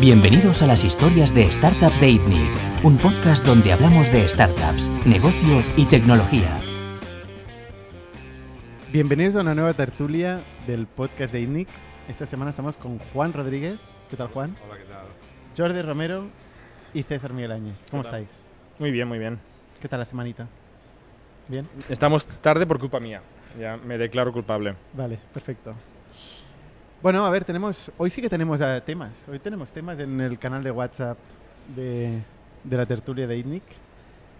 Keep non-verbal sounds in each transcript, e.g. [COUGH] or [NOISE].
Bienvenidos a las historias de Startups de ITNIC, un podcast donde hablamos de startups, negocio y tecnología. Bienvenidos a una nueva tertulia del podcast de ITNIC. Esta semana estamos con Juan Rodríguez. ¿Qué tal, Juan? Hola, ¿qué tal? Jordi Romero y César Miguel Áñez. ¿Cómo estáis? Muy bien, muy bien. ¿Qué tal la semanita? ¿Bien? Estamos tarde por culpa mía. Ya me declaro culpable. Vale, perfecto. Bueno, a ver, tenemos hoy sí que tenemos eh, temas. Hoy tenemos temas en el canal de WhatsApp de, de la tertulia de ITNIC.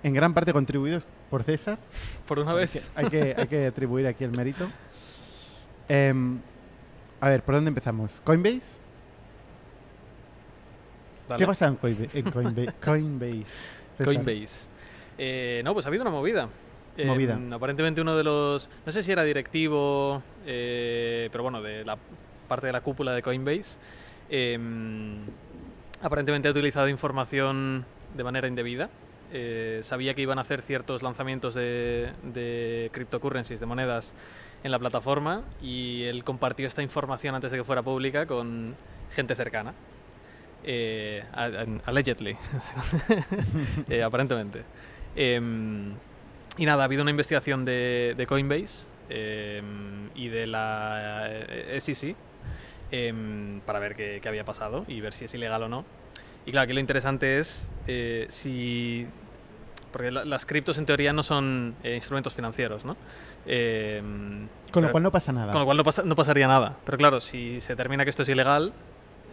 En gran parte contribuidos por César. Por una Hay vez. que, hay que, hay que atribuir aquí el mérito. Em, a ver, ¿por dónde empezamos? ¿Coinbase? Dale. ¿Qué pasa en Coinbase? En Coinbase. [LAUGHS] Coinbase. César. Coinbase. Eh, no, pues ha habido una movida. Eh, Movida. aparentemente uno de los, no sé si era directivo, eh, pero bueno, de la parte de la cúpula de Coinbase, eh, aparentemente ha utilizado información de manera indebida. Eh, sabía que iban a hacer ciertos lanzamientos de, de cryptocurrencies, de monedas, en la plataforma y él compartió esta información antes de que fuera pública con gente cercana. Eh, allegedly, [LAUGHS] Eh, aparentemente. Em, y nada, ha habido una investigación de, de Coinbase em, y de la eh, SEC em, para ver qué, qué había pasado y ver si es ilegal o no. Y claro, aquí lo interesante es eh, si... Porque la- las criptos en teoría no son eh, instrumentos financieros, ¿no? Em, Con lo pero- cual no pasa nada. con lo cual no, pasa- no pasaría nada. Pero claro, si se determina que esto es ilegal,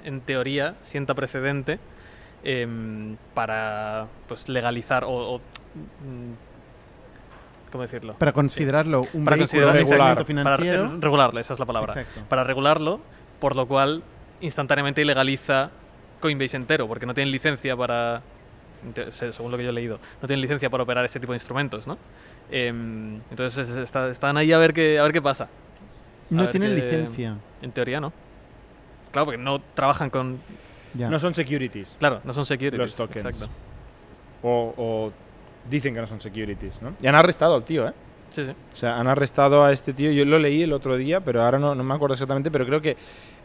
en teoría sienta precedente em, para pues, legalizar o... o, mm, ¿Cómo decirlo? para considerarlo un Para vehículo considerar de regular, instrumento Para financiero. re- regularlo, esa es la palabra. Exacto. Para regularlo, por lo cual instantáneamente ilegaliza Coinbase entero, porque no tienen licencia para, según lo que yo he leído, no tienen licencia para operar este tipo de instrumentos, ¿no? Em, entonces es- está- están ahí a ver qué, a ver qué pasa. no tienen qué- licencia. En teoría no. Claro, porque no trabajan con... Ya. No son securities. Claro, no son securities. Los tokens. Exacto. O, o dicen que no son securities, ¿no? Y han arrestado al tío, ¿eh? Sí, sí. O sea, han arrestado a este tío. Yo lo leí el otro día, pero ahora no, no me acuerdo exactamente, pero creo que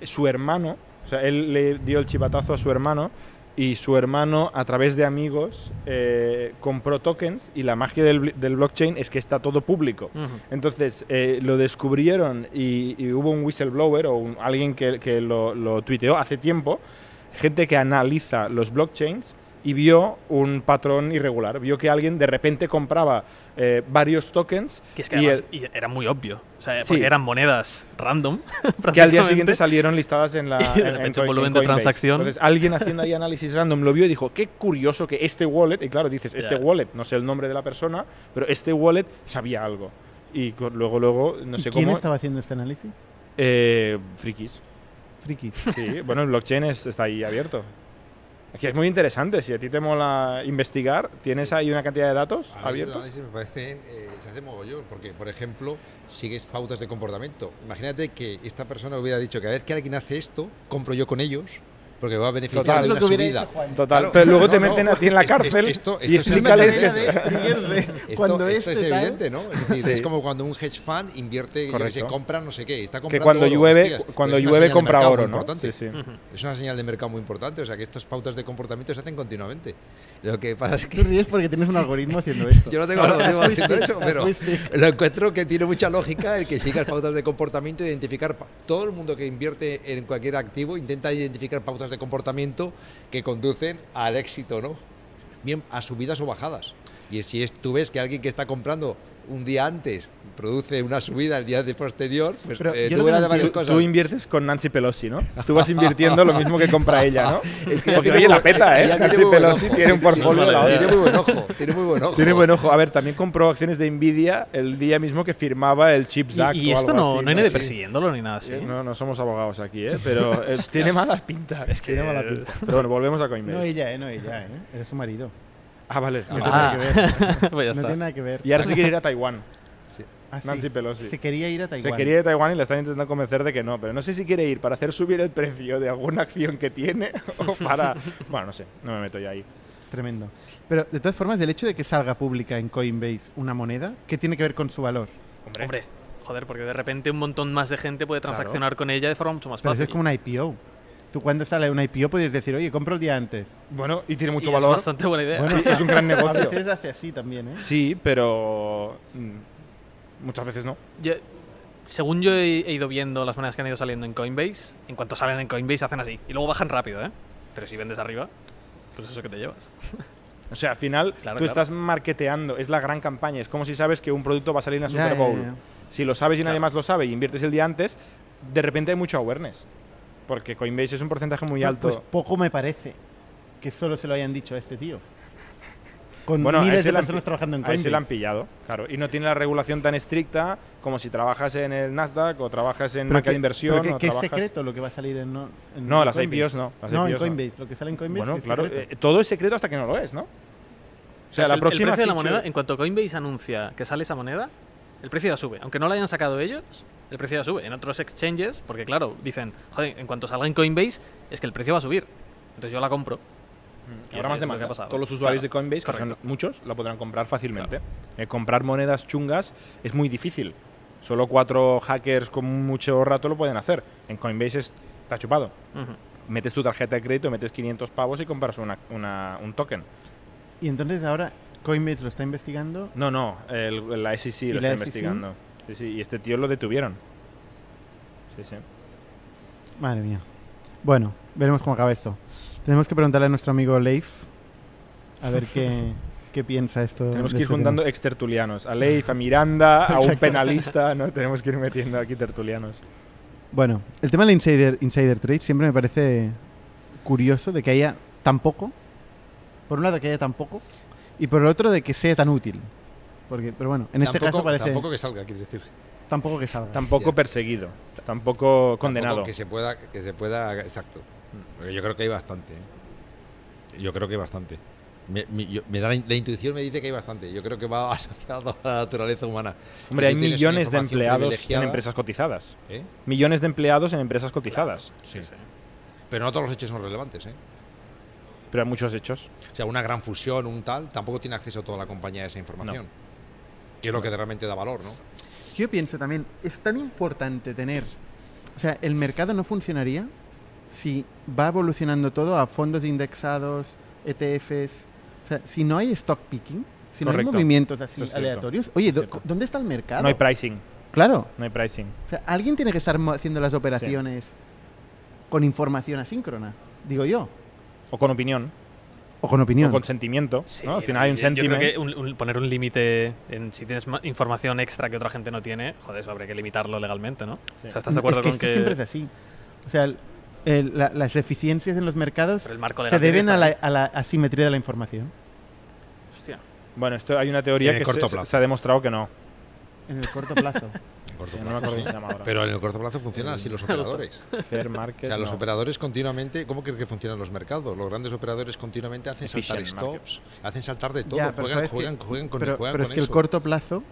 su hermano, o sea, él le dio el chivatazo a su hermano y su hermano, a través de amigos, eh, compró tokens y la magia del, bl- del blockchain es que está todo público. Entonces eh, lo descubrieron y, y hubo un whistleblower o un- alguien que, que lo, lo tuiteó hace tiempo, gente que analiza los blockchains y vio un patrón irregular, vio que alguien de repente compraba eh, varios tokens Que es que y además el- y era muy obvio. O sea, Sí. porque eran monedas random. [LAUGHS] que al día siguiente salieron listadas en la [LAUGHS] Y de en- en Coin- volumen en de transacción. Entonces alguien haciendo ahí análisis random lo vio y dijo, qué curioso que este wallet, y claro, dices, este Ya. wallet, no sé el nombre de la persona, pero este wallet sabía algo. Y luego, luego, no ¿Y sé quién cómo... estaba haciendo este análisis? Eh, frikis. Frikis. Sí, bueno, el blockchain es- está ahí abierto. Aquí es muy interesante, si a ti te mola investigar, ¿tienes ahí una cantidad de datos abiertos? análisis me parecen, eh, se hace mogollón, porque, por ejemplo, sigues pautas de comportamiento. Imagínate que esta persona hubiera dicho que a vez que alguien hace esto, compro yo con ellos, porque va a beneficiar Total. de Es lo una que subida. hecho Juan. Total, Claro, pero luego te no, meten no, a ti en la cárcel esto- y [LAUGHS] esto es una explícales que... es- Esto, Cuando esto es este evidente, ¿no? Es, decir, Sí. es como cuando un hedge fund invierte, yo que sé, Correcto. compra no sé qué, está que comprando cuando oro, llueve, hostias, cuando una llueve compra oro, ¿no? Sí, sí. Es una señal de mercado muy importante, o sea que estas pautas de comportamiento se hacen continuamente. Lo que pasa es Tú que ríes porque tienes un algoritmo haciendo [LAUGHS] esto. yo no tengo algoritmo haciendo eso, pero lo encuentro que tiene mucha lógica el que sigas pautas de comportamiento, identificar pa- todo el mundo que invierte en cualquier activo intenta identificar pautas de comportamiento que conducen al éxito, ¿no? Bien, a subidas o bajadas. Y si es, tú ves que alguien que está comprando un día antes produce una subida el día de posterior, pues Pero eh, yo tú no de varias Tú, cosas. tú inviertes con Nancy Pelosi, ¿no? Tú vas invirtiendo lo mismo que compra ella, ¿no? [LAUGHS] Es que Porque tiene oye, muy la buen- peta, ¿eh? tiene Nancy Pelosi ojo. tiene un portfolio hostia. Tiene muy buen ojo, tiene muy buen ojo. Tiene buen ojo. A ver, también compró acciones de Nvidia el día mismo que firmaba el Chips Act Y, y o esto algo no, así, no hay nadie Sí. persiguiéndolo ni nada así. Eh, No, no somos abogados aquí, ¿eh? Pero eh, [LAUGHS] tiene mala pinta. Es que tiene mala pinta. [LAUGHS] Pero bueno, volvemos a Coinbase. No ella, eh, no ella, eh. Era su marido. ah, vale. No Ah, tiene nada que ver. pues ya No está. tiene nada que ver. Y ahora se quiere ir a Taiwán. Ah, sí. Nancy Pelosi. Se quería ir a Taiwán. Se quería ir a Taiwán y le están intentando convencer de que no, pero no sé si quiere ir para hacer subir el precio de alguna acción que tiene [LAUGHS] o para... Bueno, no sé, no me meto ya ahí. Tremendo. Pero de todas formas, el hecho de que salga pública en Coinbase una moneda, ¿qué tiene que ver con su valor? Hombre, Hombre, joder, porque de repente un montón más de gente puede transaccionar con ella de forma mucho más Pero eso fácil. es como una IPO. Tú cuando sale una IPO puedes decir, oye, compro el día antes. Bueno, y tiene mucho Y Es valor. bastante buena idea. Bueno, es un gran [LAUGHS] A negocio. veces hace así también, ¿eh? Sí, pero mm, muchas veces no. Yo- según yo he, ido viendo las monedas que han ido saliendo en Coinbase, en cuanto salen en Coinbase hacen así. Y luego bajan rápido, ¿eh? Pero si vendes arriba, pues eso que te llevas. [LAUGHS] O sea, al final Claro, tú claro. estás marketeando, es la gran campaña. Es como si sabes que un producto va a salir en la Super Bowl. Si lo sabes y nadie más lo sabe y inviertes el día antes, de repente hay mucho awareness. Porque Coinbase es un porcentaje muy Pues- alto. Pues poco me parece que solo se lo hayan dicho a este tío. Con bueno, miles de personas trabajando en a ese Coinbase. le han pillado, claro. Y no tiene la regulación tan estricta como si trabajas en el Nasdaq o trabajas en qué- de inversión. pero qué- o ¿qué es trabajas- secreto lo que va a salir en, no, en No, las Coinbase? IPOs no. Las no, en IPOs no. Coinbase. Lo que sale en Coinbase Bueno, es claro, secreto. eh, todo es secreto hasta que no lo es, ¿no? O sea, Es que la el- próxima el precio de la moneda, en cuanto Coinbase anuncia que sale esa moneda, el precio ya sube. Aunque no la hayan sacado ellos, el precio ya sube. En otros exchanges, porque claro, dicen, joder, en cuanto salga en Coinbase, es que el precio va a subir. Entonces yo la compro. Habrá más demanda. pasado. Todos los usuarios Claro, de Coinbase, que son muchos, la podrán comprar fácilmente. Eh, comprar monedas chungas es muy difícil. Solo cuatro hackers con mucho rato lo pueden hacer. En Coinbase es- está chupado. Metes tu tarjeta de crédito, metes 500 pavos y compras una- una- un token. Y entonces ahora Coinbase lo está investigando. No, no, el- la SEC ¿Y lo la está SEC? investigando. Sí, sí, y este tío lo detuvieron. Sí, sí. Madre mía. Bueno, veremos cómo acaba esto. Tenemos que preguntarle a nuestro amigo Leif a ver qué, [LAUGHS] qué piensa esto. Tenemos de que ir este juntando tema. extertulianos. A Leif, a Miranda, a un penalista, ¿no? Tenemos que ir metiendo aquí tertulianos. Bueno, el tema del insider, insider trade siempre me parece curioso de que haya tan poco. Por un lado, que haya tan poco. Y por el otro, de que sea tan útil. Porque, pero bueno, en este tampoco, caso parece tampoco que salga, quieres decir. tampoco que salga. Tampoco Ya. perseguido, tampoco condenado. Tampoco que se pueda, que se pueda, exacto. Porque yo creo que hay bastante. ¿eh? Yo creo que hay bastante. Me, mi- yo- me da la, in- la intuición me dice que hay bastante. Yo creo que va [LAUGHS] asociado a la naturaleza humana. Hombre, hay una millones de empleados en empresas cotizadas. ¿eh? Millones de empleados en empresas cotizadas. Sí, sí. Pero no todos los hechos son relevantes. ¿eh? Pero hay muchos hechos. O sea, una gran fusión, un tal, tampoco tiene acceso toda la compañía a esa información. Que es lo que realmente da valor, ¿no? Yo pienso también, es tan importante tener. O sea, el mercado no funcionaría si va evolucionando todo a fondos indexados, ETFs. O sea, si no hay stock picking, si no hay movimientos así es aleatorios. Oye, es. ¿dónde está el mercado? No hay pricing. Claro. No hay pricing. O sea, alguien tiene que estar haciendo las operaciones con información asíncrona, digo yo. O con opinión. O con opinión. O con sentimiento. Sí, ¿no? Al final hay un yo- yo creo sentiment. que un- un- poner un límite en si tienes ma- información extra que otra gente no tiene, joder, eso habría que limitarlo legalmente, ¿no? O sea, ¿estás de acuerdo es que con que siempre es así. O sea, el- el- la- las eficiencias en los mercados el marco se tiene que deben a la, a la asimetría de la información. Hostia. Bueno, esto hay una teoría En el que corto se, plazo. se ha demostrado que no. En el corto plazo. [LAUGHS] En corto No me plazo, acuerdo se ahora. Pero en el corto plazo funcionan así los [LAUGHS] operadores. Fair O market. sea, los no. operadores continuamente, ¿cómo crees que funcionan los mercados? Los grandes operadores continuamente hacen saltar Efficient stops, hacen saltar de todo, Ya, juegan, sabes que- juegan, juegan con, pero juegan pero es con que el eso. corto plazo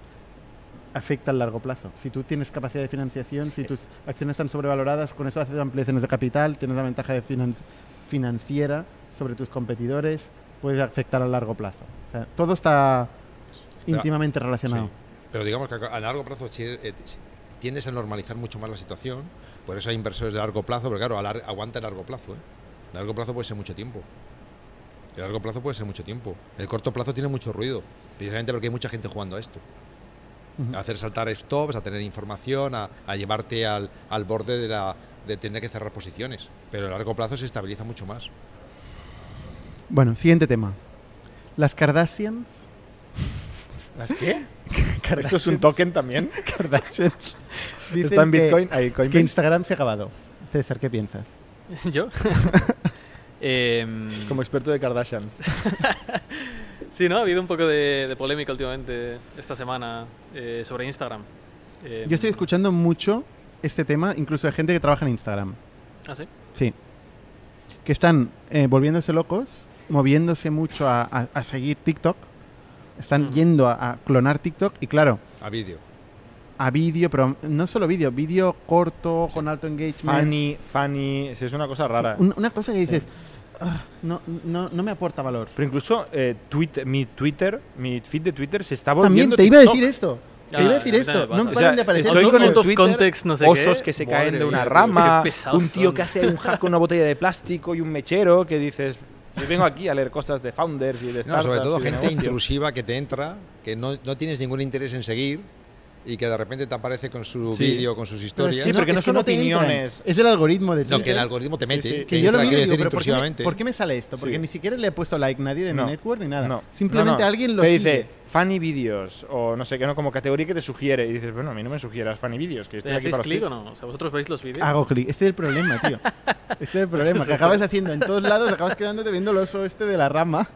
afecta al largo plazo. Si tú tienes capacidad de financiación, si tus acciones están sobrevaloradas, con eso haces ampliaciones de capital, tienes la ventaja de finan- financiera sobre tus competidores, puede afectar a largo plazo. O sea, todo está Pero- íntimamente relacionado. Sí. Pero digamos que a largo plazo eh, tiendes a normalizar mucho más la situación, por eso hay inversores de largo plazo, pero claro, a lar- aguanta el largo plazo. ¿eh? Largo plazo puede ser mucho tiempo. El largo plazo puede ser mucho tiempo. El corto plazo tiene mucho ruido, precisamente porque hay mucha gente jugando a esto. Ujú. A hacer saltar stops, a tener información, a, a llevarte al, al borde de, la, de tener que cerrar posiciones. Pero a largo plazo se estabiliza mucho más. Bueno, siguiente tema. Las Kardashians. ¿Las qué? [LAUGHS] ¿Esto es un token también? [LAUGHS] Kardashians. dicen ¿Está en que- Bitcoin? Que, Coinbase. Instagram se ha acabado. César, ¿qué piensas? [LAUGHS] ¿Yo? Em, Como experto de Kardashians. Sí, ¿no? Ha habido un poco de, de polémica últimamente esta semana eh, sobre Instagram. Em, Yo estoy escuchando mucho este tema, incluso de gente que trabaja en Instagram. ¿Ah, sí? Sí. Que están eh, volviéndose locos, moviéndose mucho a, a- a seguir TikTok. Están yendo a, a clonar TikTok y claro, A vídeo. a vídeo, pero no solo vídeo, vídeo corto, con alto engagement. Funny, funny. sí, es una cosa rara. Un- una cosa que dices, "Ah, no, no, no me aporta valor. Pero incluso eh, Twitter, mi Twitter, mi feed de Twitter se está También volviendo te iba a decir esto. Te iba a decir esto, también me no me paran de aparecer. estoy con el Twitter, context, no sé osos qué. que se Madre caen de mía, una tío, rama, un tío son. que hace un hack con una botella de plástico y un mechero que dices, yo vengo aquí a leer cosas de founders y de No, startups sobre todo gente negocio". intrusiva que te entra, que no, no tienes ningún interés en seguir y que de repente te aparece con su Sí. vídeo, con sus historias. Sí, porque no es que son entran. opiniones. Es el algoritmo de No, que el Twitter. algoritmo te Sí, mete. sí. Que Que yo lo digo, decir pero ¿por qué, me, por qué me sale esto? Porque Sí. ni siquiera le he puesto like nadie de No. mi network ni nada. No. Simplemente No, no. alguien lo dice funny videos o no sé qué, no como categoría que te sugiere y dices, bueno, a mí no me sugieras funny videos, que estoy ¿Le aquí hacéis para clic o no? O sea, ¿vosotros veis los vídeos? Hago clic. Este es el problema, tío. [LAUGHS] Este es el problema. Que acabas haciendo en todos lados, acabas quedándote viendo el oso este de la rama.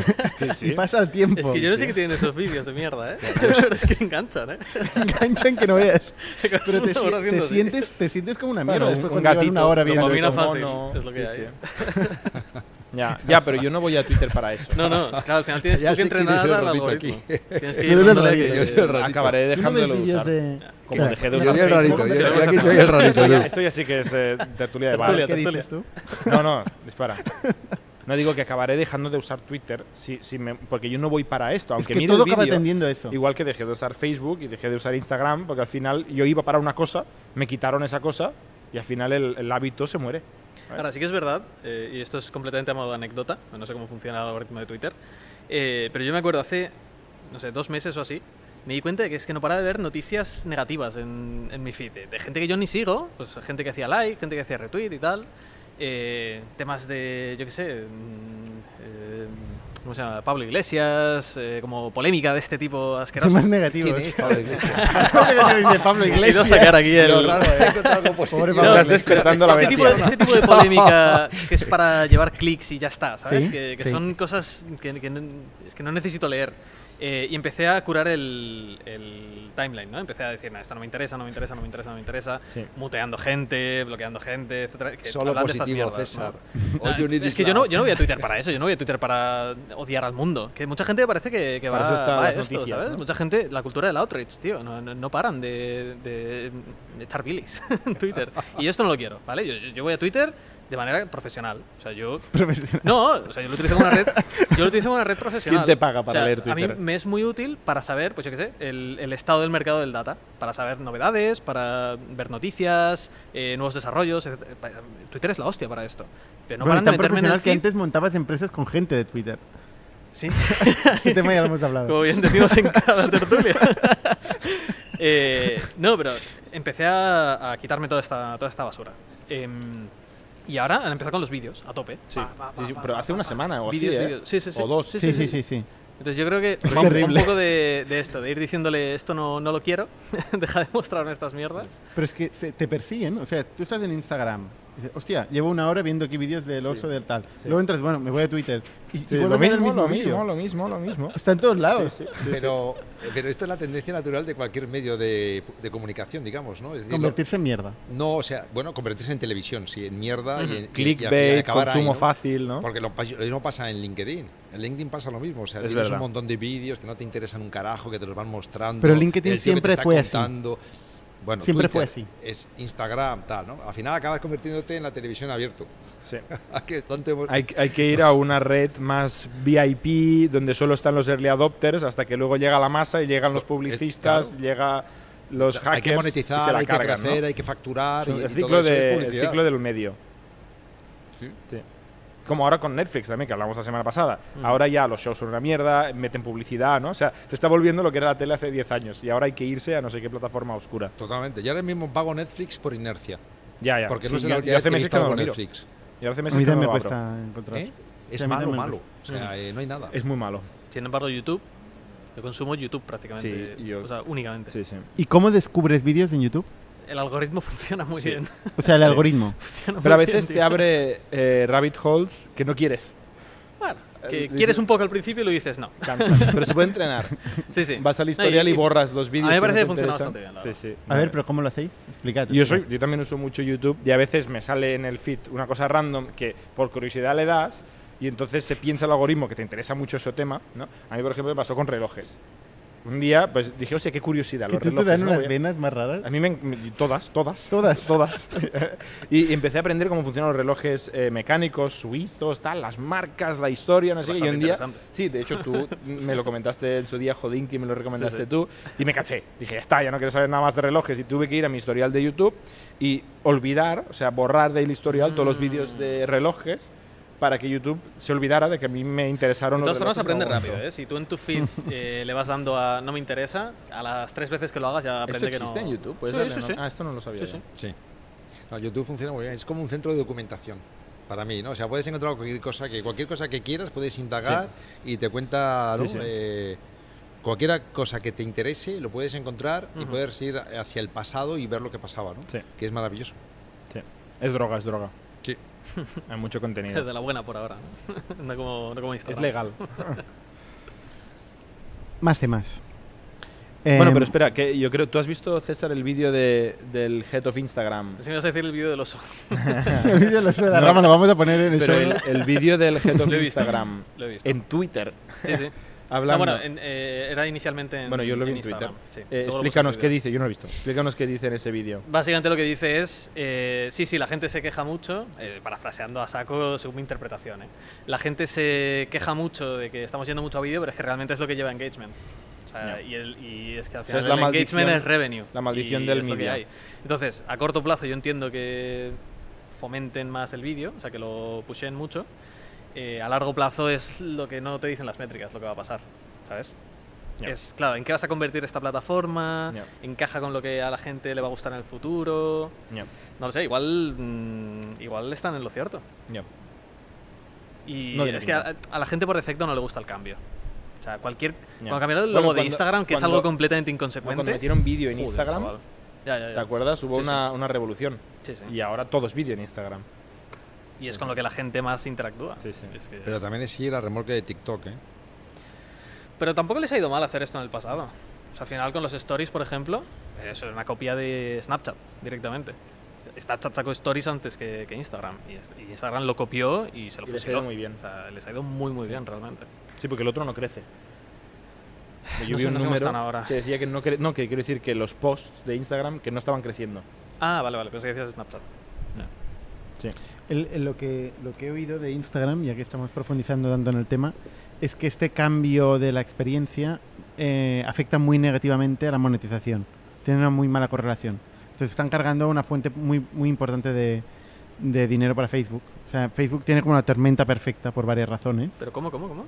[LAUGHS] y pasa el tiempo. Es que yo no sé qué tienen esos vídeos de mierda, ¿eh? Pero [LAUGHS] es que enganchan, ¿eh? enganchan que no veas. Pero te, te sientes, te sientes como una mierda Bueno, después un cuando llevas gatito, una hora viendo eso. fácil. mono. es lo que Sí, hay. Ya, ya, pero yo no voy a Twitter para eso. No, no, claro, al final tienes [LAUGHS] Ya que es entrenar el al algoritmo. aquí. Tienes [LAUGHS] que ir el dándole rarito. que- Yo soy el rarito. Acabaré ¿Tú no dejándolo vídeos usar. de... Como Espera, dejé de Yo usar soy el rarito, yo, yo aquí no soy el rarito. tú. Esto ya sí que es eh, tertulia de bar. ¿Qué dices tú? No, no, [LAUGHS] dispara. No digo que acabaré dejando de usar Twitter si, si me- porque yo no voy para esto. Es Aunque que mire todo el acaba vídeo, tendiendo a eso. Igual que dejé de usar Facebook y dejé de usar Instagram, porque al final yo iba para una cosa, me quitaron esa cosa y al final el, el hábito se muere. Ahora, sí que es verdad, eh, y esto es completamente a modo de anécdota, no sé cómo funciona el algoritmo de Twitter, eh, pero yo me acuerdo hace, no sé, dos meses o así, me di cuenta de que es que no paraba de ver noticias negativas en, en mi feed, de, de gente que yo ni sigo, pues gente que hacía like, gente que hacía retweet y tal, eh, temas de, yo qué sé, mm, eh, ¿cómo se llama? Pablo Iglesias, eh, como polémica de este tipo asqueroso. Temas negativos. ¿Quién es Pablo Iglesias? Pablo Iglesias de [LAUGHS] Pablo Iglesias. sacar aquí el... Lo raro, he positivo. Pobre No, Pablo Iglesias. despertando la este, tipo de, este tipo de polémica que es para llevar clics y ya está, ¿sabes? Sí, que que sí. son cosas que, que no, es que no necesito leer. Eh, y empecé a curar el, el timeline, ¿no? Empecé a decir, no, esto no me interesa, no me interesa, no me interesa, no me interesa. Sí. Muteando gente, bloqueando gente, etcétera. que Solo de positivo, mierdas, César. [LAUGHS] ¿no? Need es que yo no, yo no voy a Twitter para eso, yo no voy a Twitter para odiar al mundo. Que mucha gente parece que, que Para va, va a esto, noticias, ¿sabes? ¿no? Mucha gente, la cultura del outrage, tío, no, no, no paran de, de, de echar bilis [LAUGHS] en Twitter. Y yo esto no lo quiero, ¿vale? Yo- yo voy a Twitter de manera profesional. O sea, yo [LAUGHS] Profesional. no, o sea, yo lo utilizo como una red, yo lo utilizo como una red profesional. ¿Quién te paga para O sea, leer A Twitter? mí me es muy útil para saber, pues yo qué sé, el, el estado del mercado del data, para saber novedades, para ver noticias, eh, nuevos desarrollos. etc. Twitter es la hostia para esto. Pero no Bueno, paran tan de meterme en el profesional que antes montabas empresas con gente de Twitter. Sí, [LAUGHS] Este tema ya lo hemos hablado. como bien decimos en [LAUGHS] cada tertulia. Eh, no, pero empecé a, a quitarme toda esta, toda esta basura. Em, y ahora han empezado con los vídeos, a tope. Sí, Pa, pa, pa, sí, sí, pa, pero pa, hace pa, una pa. semana o así, Vídeos, ¿eh? Sí, sí, sí. O dos. Sí, sí, sí, sí. Entonces yo creo que Es va un- un poco de, de esto, de ir diciéndole esto no, no lo quiero, [LAUGHS] deja de mostrarme estas mierdas. Pero es que se- te persiguen. O sea, tú estás en Instagram. Dices, Hostia, llevo una hora viendo aquí vídeos del oso del tal. Luego entras, bueno, me voy a Twitter. Y, y lo mismo, lo mismo, lo mismo, lo mismo. Está en todos lados. Pero, pero esto es la tendencia natural de cualquier medio de, de comunicación, digamos, ¿no? Es decir, lo- Convertirse en mierda. no, o sea, bueno, convertirse en televisión, sí, en mierda y en y- y al final Clickbait, acabar ahí, consumo ¿no? fácil, ¿no? Porque lo, mismo pasa en LinkedIn. En LinkedIn pasa lo mismo. O sea, Es tienes verdad. un montón de vídeos que no te interesan un carajo, que te los van mostrando. Pero LinkedIn siempre fue así. Bueno, Siempre fue Twitter así. Es Instagram, tal, ¿no? Al final acabas convirtiéndote en la televisión abierto. Sí. [LAUGHS] que. Hay, hay que ir a una red más VIP, donde solo están los early adopters, hasta que luego llega la masa y llegan los publicistas, claro. llega los hackers. hay que monetizar, hay que crecer, ¿no? hay que facturar. y- el, y ciclo todo eso es el ciclo del medio. Sí. Sí. Como ahora con Netflix también, que hablamos la semana pasada. Mm. Ahora ya los shows son una mierda, meten publicidad, ¿no? O sea, se está volviendo lo que era la tele hace 10 años y ahora hay que irse a no sé qué plataforma oscura. Totalmente. Yo ahora mismo pago Netflix por inercia. Ya, ya. Porque Sí, no sé hace última vez meses que no lo. Netflix. Y hace A meses mí que no también me lo abro. cuesta encontrar. ¿Eh? Es a mí malo. O sea, eh, no hay nada. Es muy malo. Sin embargo, YouTube, yo consumo YouTube prácticamente, Sí, yo- o sea, únicamente. Sí, sí. ¿Y cómo descubres vídeos en YouTube? El algoritmo [LAUGHS] funciona muy Sí. bien. O sea, el algoritmo. Funciona Pero a bien, veces te tío. abre eh, rabbit holes que no quieres. Bueno, que Eh, quieres un poco al principio y lo dices no. Cansa. Pero se puede entrenar. [LAUGHS] Sí, sí. Vas al No, historial y, borras los vídeos. a mí me que parece no que funciona bastante bien, la Sí, sí. A ver, pero ¿cómo lo hacéis? Explicad. Yo, soy, yo también uso mucho YouTube y a veces me sale en el feed una cosa random que por curiosidad le das y entonces se piensa el algoritmo que te interesa mucho ese tema. ¿no? A mí, por ejemplo, me pasó con relojes. Un día pues dije, hostia, qué curiosidad. Que tú te dan ¿no? unas venas más raras. A mí me, me- todas, todas. Todas. Todas. [LAUGHS] [LAUGHS] y empecé a aprender cómo funcionan los relojes eh, mecánicos, suizos, tal, las marcas, la historia, no sé qué. Y un día. Sí, de hecho tú [LAUGHS] me lo comentaste en su día, Jodinki, me lo recomendaste Sí, sí. tú. Y me caché. Dije, ya está, ya no quiero saber nada más de relojes. Y tuve que ir a mi historial de YouTube y olvidar, o sea, borrar del historial todos los vídeos de relojes para que YouTube se olvidara de que a mí me interesaron De los todas formas, relojes. aprende No rápido, ¿eh? Si tú en tu feed [LAUGHS] eh, le vas dando a no me interesa, a las tres veces que lo hagas ya ¿Esto aprende que no. existe en YouTube? ¿Puedes Sí, darle, sí, no? sí. Ah, esto no lo sabía. Sí, yo. sí. Sí. No, YouTube funciona muy bien. Es como un centro de documentación para mí, ¿no? O sea, puedes encontrar cualquier cosa que cualquier cosa que quieras puedes indagar y te cuenta, ¿no? Sí, sí. Eh, cualquier cosa que te interese lo puedes encontrar y Ujú. puedes ir hacia el pasado y ver lo que pasaba, ¿no? Sí. Que es maravilloso. Sí. Es droga, es droga. Sí. [LAUGHS] Hay mucho contenido. De la buena por ahora. ¿no? [LAUGHS] como, no como es Instagram. legal. [LAUGHS] Más temas. bueno, Em, pero espera, que yo creo, ¿tú has visto, César, el vídeo de, del Head of Instagram? Si me vas a decir el vídeo del oso. el vídeo de los de la No. rama lo vamos a poner en el Pero show. el, el vídeo del Head of Lo he visto. Instagram Lo he visto. en Twitter. Sí, sí. Hablando. No, bueno, en- eh, era inicialmente en Bueno, yo lo vi en. Twitter. sí. Eh, explícanos qué dice, yo no lo he visto. Explícanos qué dice en ese vídeo. Básicamente lo que dice es, eh, sí, sí, la gente se queja mucho, eh, parafraseando a saco según mi interpretación, ¿eh? la gente se queja mucho de que estamos yendo mucho a vídeo, pero es que realmente es lo que lleva engagement. O sea, Ya. y, el- y es que al O sea, final es la el engagement es revenue. la maldición del hay. Entonces, a corto plazo yo entiendo que fomenten más el vídeo, o sea, que lo pushen mucho. Eh, a largo plazo es lo que no te dicen las métricas, lo que va a pasar, ¿sabes? Es, claro, ¿en qué vas a convertir esta plataforma? ¿Encaja con lo que a la gente le va a gustar en el futuro? No lo sé, igual, mm, igual están en lo cierto. Y No es que a, la gente por defecto no le gusta el cambio. O sea, cualquier. Cuando cambiaron el Bueno, logo de cuando- Instagram, que es algo completamente inconsecuente. cuando metieron vídeo en joder, Instagram. Ya, ya, ya. ¿te acuerdas? Hubo Sí, sí. una, una revolución. Sí, sí. Y ahora todo es vídeo en Instagram. Y es con lo que la gente más interactúa. Sí, sí. Es que- Pero también es ir a remolque de TikTok, ¿eh? Pero tampoco les ha ido mal hacer esto en el pasado. O sea, al final con los stories, por ejemplo, eso es una copia de Snapchat directamente. Snapchat sacó stories antes que, que Instagram. Y, Instagram lo copió y se lo Y les ha ido muy bien. O sea, les ha ido muy, muy bien realmente. Sí, porque el otro no crece. [LAUGHS] Yo No vi sé- un no número están ahora. que decía que no, cre- no, que quiero decir que los posts de Instagram que no estaban creciendo. Ah, vale, vale, pensé que decías Snapchat. Sí. El- el- lo, que, lo que he oído de Instagram, ya que estamos profundizando tanto en el tema, es que este cambio de la experiencia eh, afecta muy negativamente a la monetización. Tiene una muy mala correlación. Entonces están cargando una fuente muy, muy importante de, de dinero para Facebook. O sea, Facebook tiene como una tormenta perfecta por varias razones. ¿Pero cómo, cómo, cómo?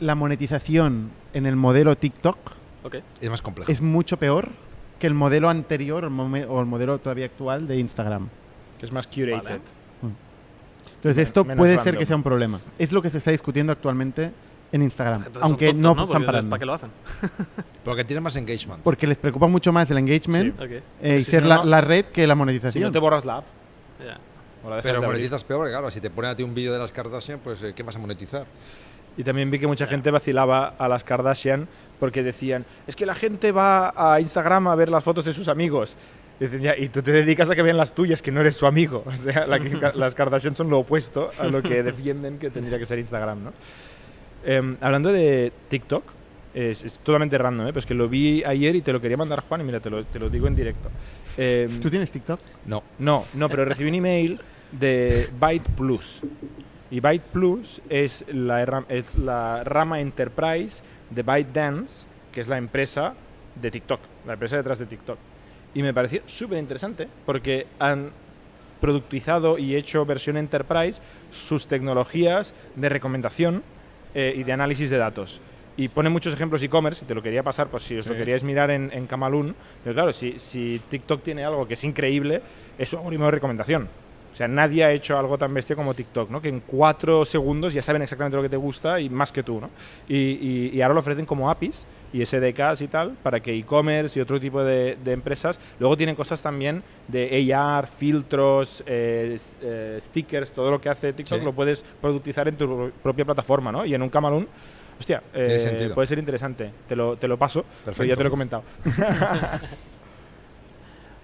La monetización en el modelo TikTok Ok. Es más complejo. es mucho peor que el modelo anterior o el modelo todavía actual de Instagram. Que es más curated. Vale. Entonces esto menos puede ser random. que sea un problema. Es lo que se está discutiendo actualmente en Instagram, Entonces aunque son no tontos, están parando. ¿Para qué lo hacen? [LAUGHS] Porque tiene más engagement. Porque les preocupa mucho más el engagement Ok. eh, y Si ser no, la, no- la red que la Si monetización. no te borras la app Ya. o la dejas Pero monetizas peor, claro. Si te ponen a ti un vídeo de las Kardashian, pues eh, ¿qué vas a monetizar? Y también vi que mucha Ya. gente vacilaba a las Kardashian porque decían, es que la gente va a Instagram a ver las fotos de sus amigos. Y, dicen, "Ya, y tú te dedicas a que vean las tuyas, que no eres su amigo. [LAUGHS] O sea, la que- [LAUGHS] las Kardashian son lo opuesto a lo que defienden que tendría que ser Instagram, ¿no? Em, hablando de TikTok, es, es totalmente random, ¿eh? Pero es que lo vi ayer y te lo quería mandar Juan y mira, te lo, te lo digo en directo. Em, ¿Tú tienes TikTok? No. no, no, pero recibí un email de Byte Plus. Y Byte Plus es la, es la rama enterprise de ByteDance, que es la empresa de TikTok, la empresa detrás de TikTok. Y me pareció súper interesante porque han productizado y hecho versión enterprise sus tecnologías de recomendación eh, y de análisis de datos. Y pone muchos ejemplos e-commerce, y te lo quería pasar, pues si os lo Sí. queríais mirar en, en Camalún. Pero claro, si, si TikTok tiene algo que es increíble, es su algoritmo de recomendación. O sea, nadie ha hecho algo tan bestia como TikTok, ¿no? Que en cuatro segundos ya saben exactamente lo que te gusta y más que tú, ¿no? Y, y- y ahora lo ofrecen como APIs y SDKs y tal para que e-commerce y otro tipo de, de empresas. Luego tienen cosas también de AR, filtros, eh, eh, stickers, todo lo que hace TikTok Sí. lo puedes productizar en tu propia plataforma, ¿no? Y en un Camalún, hostia, eh, puede ser interesante. Te lo, te lo paso, pero ya te lo he comentado. [LAUGHS]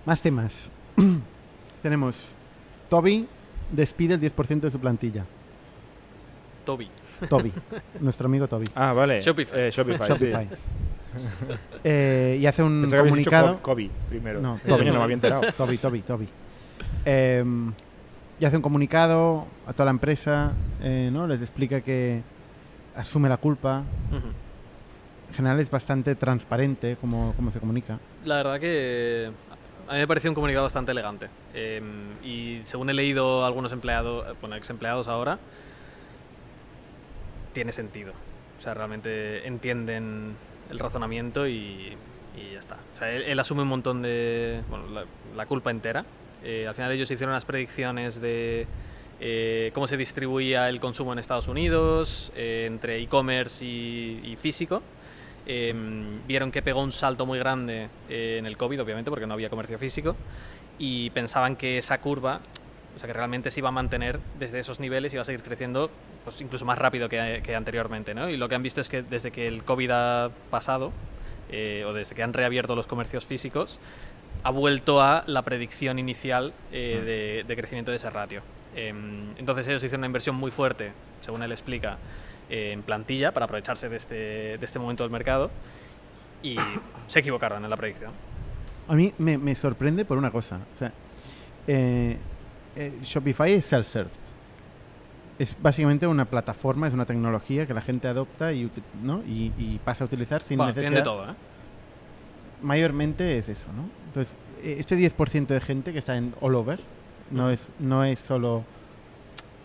Más temas. [CLEARS THROAT] Tenemos Toby despide el 10% de su plantilla. Toby. Toby, nuestro amigo Toby. Ah, vale. Shopify. Eh, Shopify. Shopify. sí. Eh, y hace un que dicho comunicado. Co- Kobe primero. No, Toby. no me había enterado. Toby, Toby, Toby. Em, y hace un comunicado a toda la empresa, eh, ¿no? Les explica que asume la culpa. En general es bastante transparente como, como se comunica. La verdad que a mí me pareció un comunicado bastante elegante. Eh, y según he leído algunos empleados, bueno, ex empleados ahora, tiene sentido. O sea, realmente entienden el razonamiento y, y ya está. O sea, él, él asume un montón de. Bueno, la, la culpa entera. Eh, al final ellos hicieron unas predicciones de eh, cómo se distribuía el consumo en Estados Unidos, eh, entre e-commerce y, y físico. Eh, vieron que pegó un salto muy grande eh, en el COVID, obviamente, porque no había comercio físico, y pensaban que esa curva, o sea, que realmente se iba a mantener desde esos niveles y iba a seguir creciendo pues, incluso más rápido que, que anteriormente. ¿no? Y lo que han visto es que desde que el COVID ha pasado, eh, o desde que han reabierto los comercios físicos, ha vuelto a la predicción inicial eh, de, de crecimiento de ese ratio. Em, entonces ellos hicieron una inversión muy fuerte, según él explica, eh, en plantilla para aprovecharse de este, de este momento del mercado y [COUGHS] se equivocaron en la predicción. A mí me, me sorprende por una cosa. O sea, eh, eh, Shopify es self-served. Es básicamente una plataforma, es una tecnología que la gente adopta y, ¿no? y, y pasa a utilizar sin Bueno, necesidad. de todo, ¿eh? Mayormente es eso, ¿no? Entonces, eh, este 10% de gente que está en all over no es, no es solo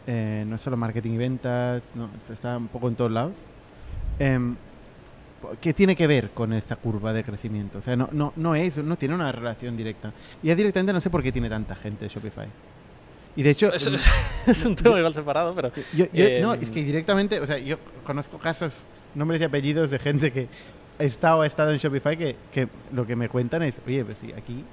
eh, no es solo marketing y ventas, no, es- está un poco en todos lados. Em, ¿Qué tiene que ver con esta curva de crecimiento? O sea, no, no, no es, no tiene una relación directa. Y ya directamente no sé por qué tiene tanta gente Shopify. Y de hecho, Es, em, [LAUGHS] es un tema igual separado, pero yo, yo- Eh, no, es que directamente, o sea, yo conozco casos, nombres y apellidos de gente que ha estado, ha estado en Shopify que, que lo que me cuentan es, oye, pues sí, aquí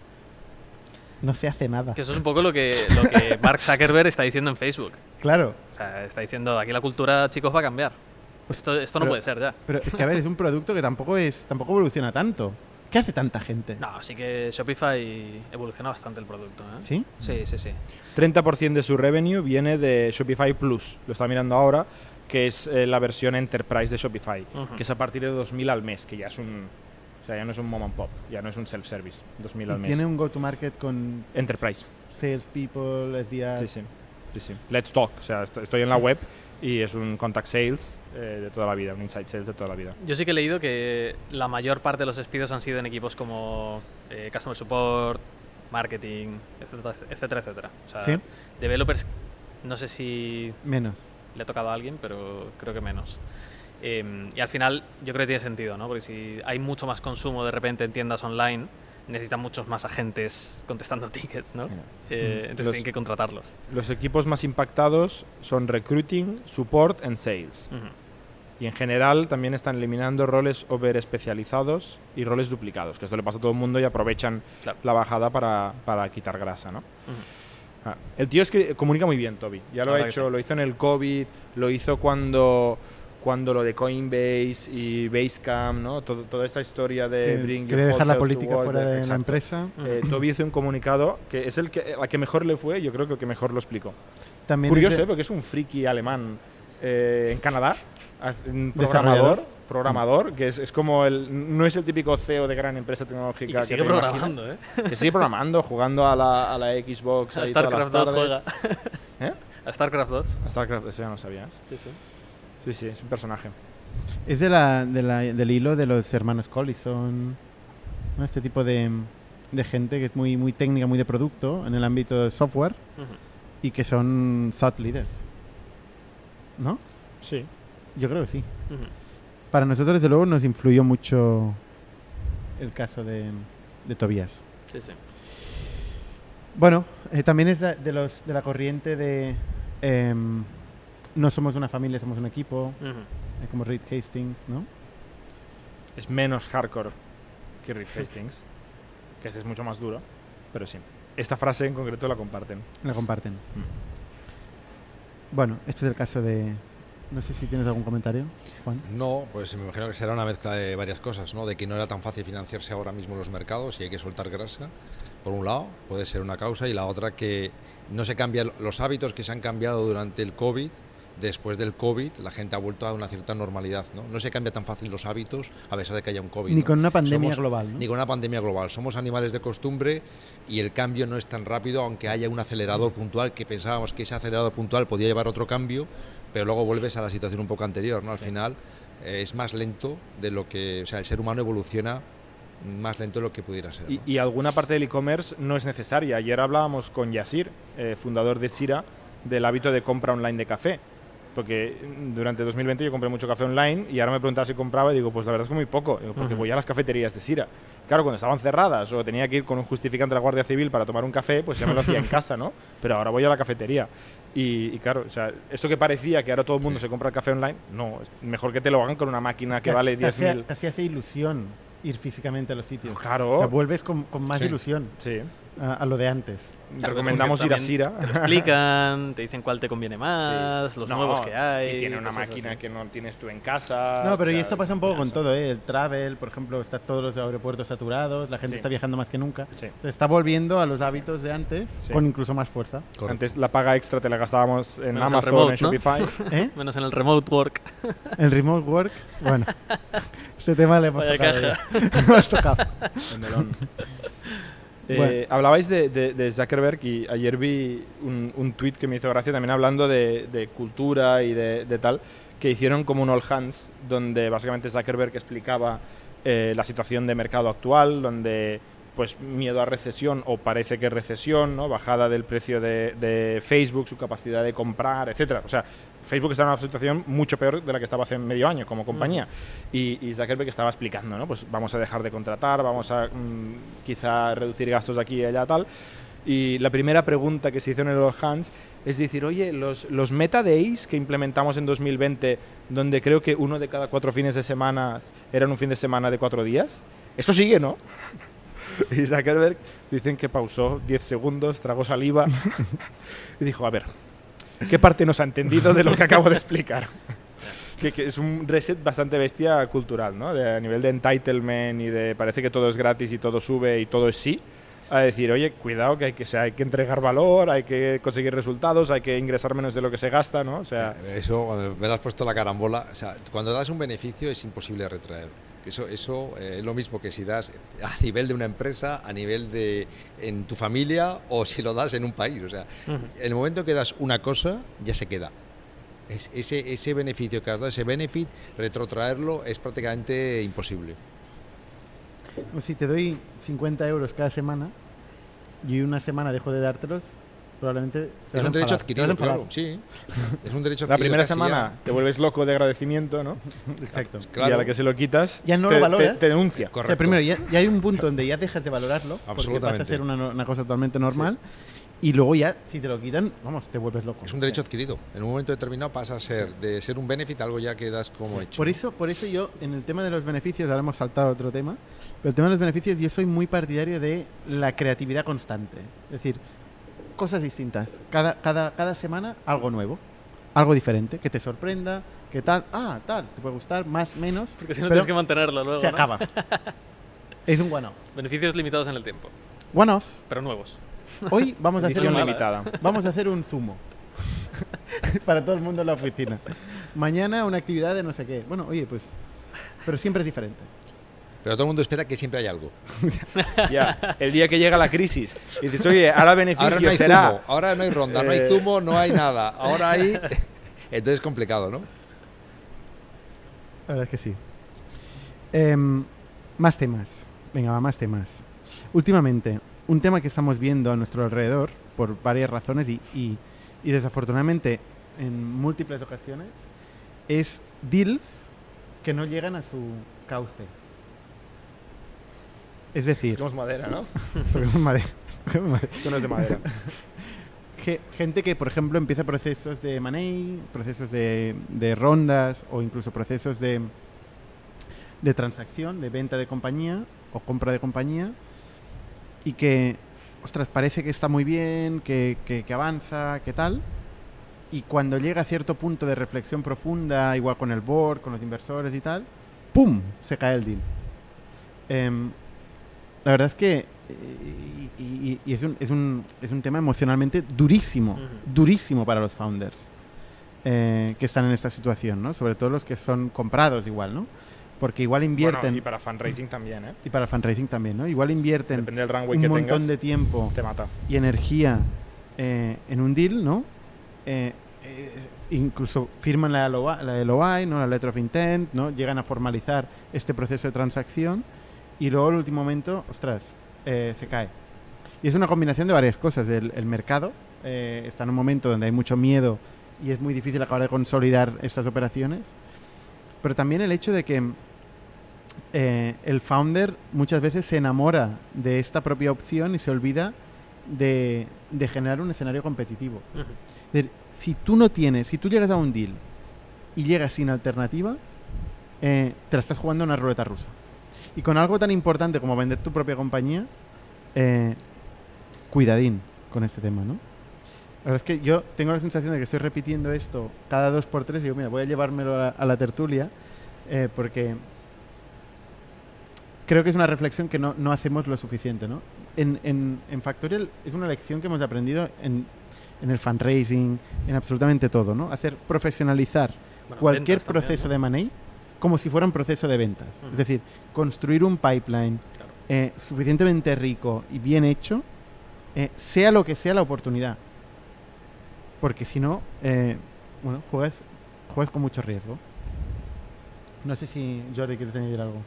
no se hace nada. que eso es un poco lo que, lo que [LAUGHS] Mark Zuckerberg está diciendo en Facebook. Claro, O sea, está diciendo, aquí la cultura, chicos, va a cambiar. Esto, esto no puede ser ya. pero es que a ver, es un [LAUGHS] producto que tampoco es, tampoco evoluciona tanto. ¿Qué hace tanta gente? No, sí que Shopify evoluciona bastante el producto. ¿eh? ¿Sí? Sí, sí, sí. 30% de su revenue viene de Shopify Plus. Lo está mirando ahora, que es eh, la versión Enterprise de Shopify, Ujú. que es a partir de 2.000 al mes, que ya es un... O sea, ya no es un mom and pop, ya no es un self-service. 2.000 al Y mes. tiene un go-to-market con Enterprise. salespeople, SDRs. Sí, sí. sí, sí. Let's Talk. O sea, est- estoy en la web y es un contact sales eh, de toda la vida, un inside sales de toda la vida. Yo sí que he leído que la mayor parte de los despidos han sido en equipos como eh, Customer Support, Marketing, etcétera, etcétera. etcétera. O sea, Sí. developers, no sé si Menos. le ha tocado a alguien, pero creo que menos. Eh, y al final yo creo que tiene sentido, ¿no? Porque si hay mucho más consumo de repente en tiendas online, necesitan muchos más agentes contestando [LAUGHS] tickets, ¿no? Eh, entonces Los- tienen que contratarlos. Los equipos más impactados son recruiting, support and sales. Y en general también están eliminando roles over especializados y roles duplicados, que esto le pasa a todo el mundo y aprovechan Claro. la bajada para, para quitar grasa, ¿no? Ujú. Ah, El tío es que comunica muy bien, Toby. Ya lo ha hecho, sí. lo hizo en el COVID, lo hizo cuando cuando lo de Coinbase y Basecamp, ¿no? Todo- toda esta historia de bring quiere dejar la política fuera de la empresa. Eh, Toby hizo un comunicado que es el que, la que mejor le fue, yo creo que el que mejor lo explicó. También Curioso, de- ¿eh? porque es un friki alemán eh, en Canadá, un programador, programador, que es, es como el, no es el típico CEO de gran empresa tecnológica. Y que sigue imaginas. programando, ¿eh? Que sigue programando, jugando a la, a la Xbox. A StarCraft 2 tardes. juega. ¿Eh? A StarCraft 2. A StarCraft, eso ya no sabías. Sí, sí. Sí, sí, es un personaje. Es de la, de la- del hilo de los hermanos Collison. ¿no? Este tipo de, de gente que es muy, muy técnica, muy de producto en el ámbito de software y que son thought leaders. ¿No? Sí. Yo creo que sí. Para nosotros, desde luego, nos influyó mucho el caso de, de Tobías. Sí, sí. Bueno, eh, también es de, de los, de la corriente de em, no somos una familia, somos un equipo, eh, como Reed Hastings, ¿no? Es menos hardcore que Reed Hastings, que ese es mucho más duro, pero sí. Esta frase en concreto la comparten. La comparten. Bueno, este es el caso de... No sé si tienes algún comentario, Juan. No, pues me imagino que será una mezcla de varias cosas, ¿no? De que no era tan fácil financiarse ahora mismo en los mercados y hay que soltar grasa. Por un lado, puede ser una causa y la otra que no se cambian los hábitos que se han cambiado durante el COVID después del COVID la gente ha vuelto a una cierta normalidad. No, no se cambia tan fácil los hábitos a pesar de que haya un COVID. Ni ¿no? con una pandemia Somos- global. ¿no? Ni con una pandemia global. Somos animales de costumbre y el cambio no es tan rápido, aunque haya un acelerador puntual que pensábamos que ese acelerador puntual podía llevar otro cambio, pero luego vuelves a la situación un poco anterior. ¿no? Al final eh, es más lento de lo que. O sea, el ser humano evoluciona más lento de lo que pudiera ser. Y alguna parte del e-commerce no es necesaria. Ayer hablábamos con Yasir, eh, fundador de Sira, del hábito de compra online de café. Porque durante 2020 yo compré mucho café online y ahora me preguntaba si compraba y digo, pues la verdad es que muy poco, porque voy a las cafeterías de Sira. Claro, cuando estaban cerradas o tenía que ir con un justificante de la Guardia Civil para tomar un café, pues ya me lo hacía en [LAUGHS] casa, ¿no? Pero ahora voy a la cafetería. Y, y claro, o sea, esto que parecía que ahora todo el mundo Sí. se compra el café online, no, es mejor que te lo hagan con una máquina que vale te hacía- 10.000. te hacía hace ilusión ir físicamente a los sitios. Claro. O sea, vuelves con, con más Sí. ilusión Sí. a, a lo de antes. Claro, Recomendamos ir a Sira. Te lo explican, te dicen cuál te conviene más, los No, nuevos que hay. Y tiene una máquina así. que no tienes tú en casa. No, pero y esto pasa un poco con eso. todo, ¿eh? El travel, por ejemplo, está todos los aeropuertos saturados, la gente Sí. está viajando más que nunca. Sí. Se está volviendo a los hábitos de antes Sí. con incluso más fuerza. Correcto. Antes la paga extra te la gastábamos en Menos Amazon, remote, en ¿no? Shopify. [LAUGHS] ¿Eh? Menos en el remote work. El remote work, bueno. [LAUGHS] este tema le hemos Vaya tocado. [LAUGHS] hemos. Eh, Bueno. Hablabais de, de- de Zuckerberg y ayer vi un, un tweet que me hizo gracia también hablando de, de cultura y de, de tal, que hicieron como un all hands donde básicamente Zuckerberg explicaba eh, la situación de mercado actual, donde pues miedo a recesión o parece que es recesión, ¿no? bajada del precio de, de Facebook, su capacidad de comprar, etcétera. O sea, Facebook está en una situación mucho peor de la que estaba hace medio año como compañía. Y, y Zuckerberg estaba explicando, ¿no? Pues vamos a dejar de contratar, vamos a mm, quizá reducir gastos aquí y allá, tal. Y la primera pregunta que se hizo en el All Hands es decir, oye, los, los Meta Days que implementamos en 2020, donde creo que uno de cada cuatro fines de semana eran un fin de semana de cuatro días, esto sigue, ¿no? [LAUGHS] Y Zuckerberg dicen que pausó 10 segundos, tragó saliva y dijo, a ver, ¿qué parte nos ha entendido de lo que acabo de explicar? [LAUGHS] que, que es un reset bastante bestia cultural, ¿no? De- a nivel de entitlement y de parece que todo es gratis y todo sube y todo es sí. A decir, oye, cuidado que hay que, o sea, hay que entregar valor, hay que conseguir resultados, hay que ingresar menos de lo que se gasta, ¿no? O sea, Eso, cuando me has puesto la carambola, o sea, cuando das un beneficio es imposible retraer. Eso, eso eh, es lo mismo que si das a nivel de una empresa, a nivel de en tu familia o si lo das en un país. O sea, en el momento que das una cosa, ya se queda. Es- ese, ese beneficio que has dado, ese benefit, retrotraerlo es prácticamente imposible. O si te doy 50 euros cada semana y una semana dejo de dártelos, probablemente... te Es un derecho adquirido, claro. Sí, [LAUGHS] es un derecho la adquirido. primera casi semana te vuelves loco de agradecimiento, ¿no? [LAUGHS] Exacto. Y Claro. a la que se lo quitas, Ya no te, lo valoras. te- te denuncia. ya. O Correcto. sea, primero, ya, ya hay un punto donde ya dejas de valorarlo, porque vas a hacer una, una cosa totalmente normal, y luego ya, si te lo quitan, vamos, te vuelves loco. Es un derecho adquirido. En un momento determinado pasa a ser de ser un benefit a algo ya que das como hecho. Por eso, por eso yo, en el tema de los beneficios, ahora hemos saltado a otro tema, pero el tema de los beneficios, yo soy muy partidario de la creatividad constante. Es decir, cosas distintas. Cada, cada, cada semana algo nuevo, algo diferente, que te sorprenda, que tal, ah, tal, te puede gustar, más, menos, Porque si no pero tienes que mantenerlo luego. se ¿no? acaba. [LAUGHS] es un one-off. Beneficios limitados en el tiempo, One-off. pero nuevos. Hoy vamos a hacer Edición un, limitada. [LAUGHS] Vamos a hacer un zumo. [LAUGHS] Para todo el mundo en la oficina. Mañana una actividad de no sé qué. Bueno, oye, pues. Pero siempre es diferente. Pero todo el mundo espera que siempre hay algo. [LAUGHS] Ya, el día que llega la crisis y dices, oye, ahora beneficio Ahora no hay será. zumo, ahora no hay ronda, no hay Eh. zumo, no hay nada. [LAUGHS] Ahora hay. Entonces es complicado, ¿no? La verdad es que sí. Em, más temas. Venga, va, más temas. Últimamente, un tema que estamos viendo a nuestro alrededor, por varias razones y, y- y desafortunadamente en múltiples ocasiones, es deals que no llegan a su cauce. Es decir, Somos madera, ¿no? [LAUGHS] toquemos madera, toquemos madera. Esto no es de madera. [LAUGHS] Ge- gente que, por ejemplo, empieza procesos de money, procesos de, de rondas o incluso procesos de, de transacción, de venta de compañía o compra de compañía y que, ostras, parece que está muy bien, que, que- que avanza, que tal. Y cuando llega a cierto punto de reflexión profunda, igual con el board, con los inversores y tal, ¡pum! Se cae el deal. Em, la verdad es que eh, y, y- y es, un, es, un, es un tema emocionalmente durísimo, Ujú. durísimo para los founders. eh, que están en esta situación, ¿no? Sobre todo los que son comprados igual, ¿no? Porque igual invierten... Bueno, y para fundraising también, ¿eh? y para fundraising también, ¿no? Igual invierten Depende del runway un que montón tengas, de tiempo te mata. y energía eh, en un deal, ¿no? Eh, eh, incluso firman la LOI, la LOI, ¿no? La letter of intent, ¿no? Llegan a formalizar este proceso de transacción y luego, al último momento, ostras, eh, se cae. Y es una combinación de varias cosas. El, el mercado eh, está en un momento donde hay mucho miedo y es muy difícil acabar de consolidar estas operaciones. Pero también el hecho de que eh, el founder muchas veces se enamora de esta propia opción y se olvida de, de generar un escenario competitivo. Ujú. Es decir, si tú no tienes, si tú llegas a un deal y llegas sin alternativa, eh, te la estás jugando a una ruleta rusa. Y con algo tan importante como vender tu propia compañía, eh, cuidadín con este tema, ¿no? La verdad es que yo tengo la sensación de que estoy repitiendo esto cada dos por tres y digo, mira, voy a llevármelo a la, a la tertulia eh, porque creo que es una reflexión que no, no hacemos lo suficiente, ¿no? En, en, en Factorial es una lección que hemos aprendido en, en el fundraising, en absolutamente todo, ¿no? Hacer profesionalizar Bueno, cualquier también, proceso ¿no? de money como si fuera un proceso de ventas. Es decir, construir un pipeline Claro. eh, suficientemente rico y bien hecho, eh, sea lo que sea la oportunidad. Porque si no, eh, bueno, juegas, juegas con mucho riesgo. No sé si Jordi quieres añadir algo.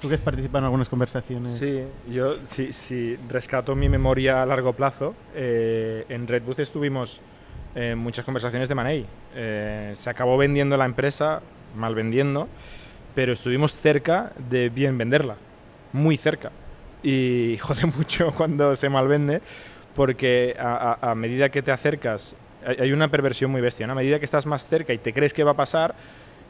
Tú que has participado en algunas conversaciones. Sí, yo si, si rescato mi memoria a largo plazo, eh, en Red Bull estuvimos en muchas conversaciones de. Eh, se acabó vendiendo la empresa, mal vendiendo, pero estuvimos cerca de bien venderla, muy cerca. Y [LAUGHS] jode mucho cuando se mal vende, porque a, medida que te acercas, hay, una perversión muy bestia, a medida que estás más cerca y te crees que va a pasar,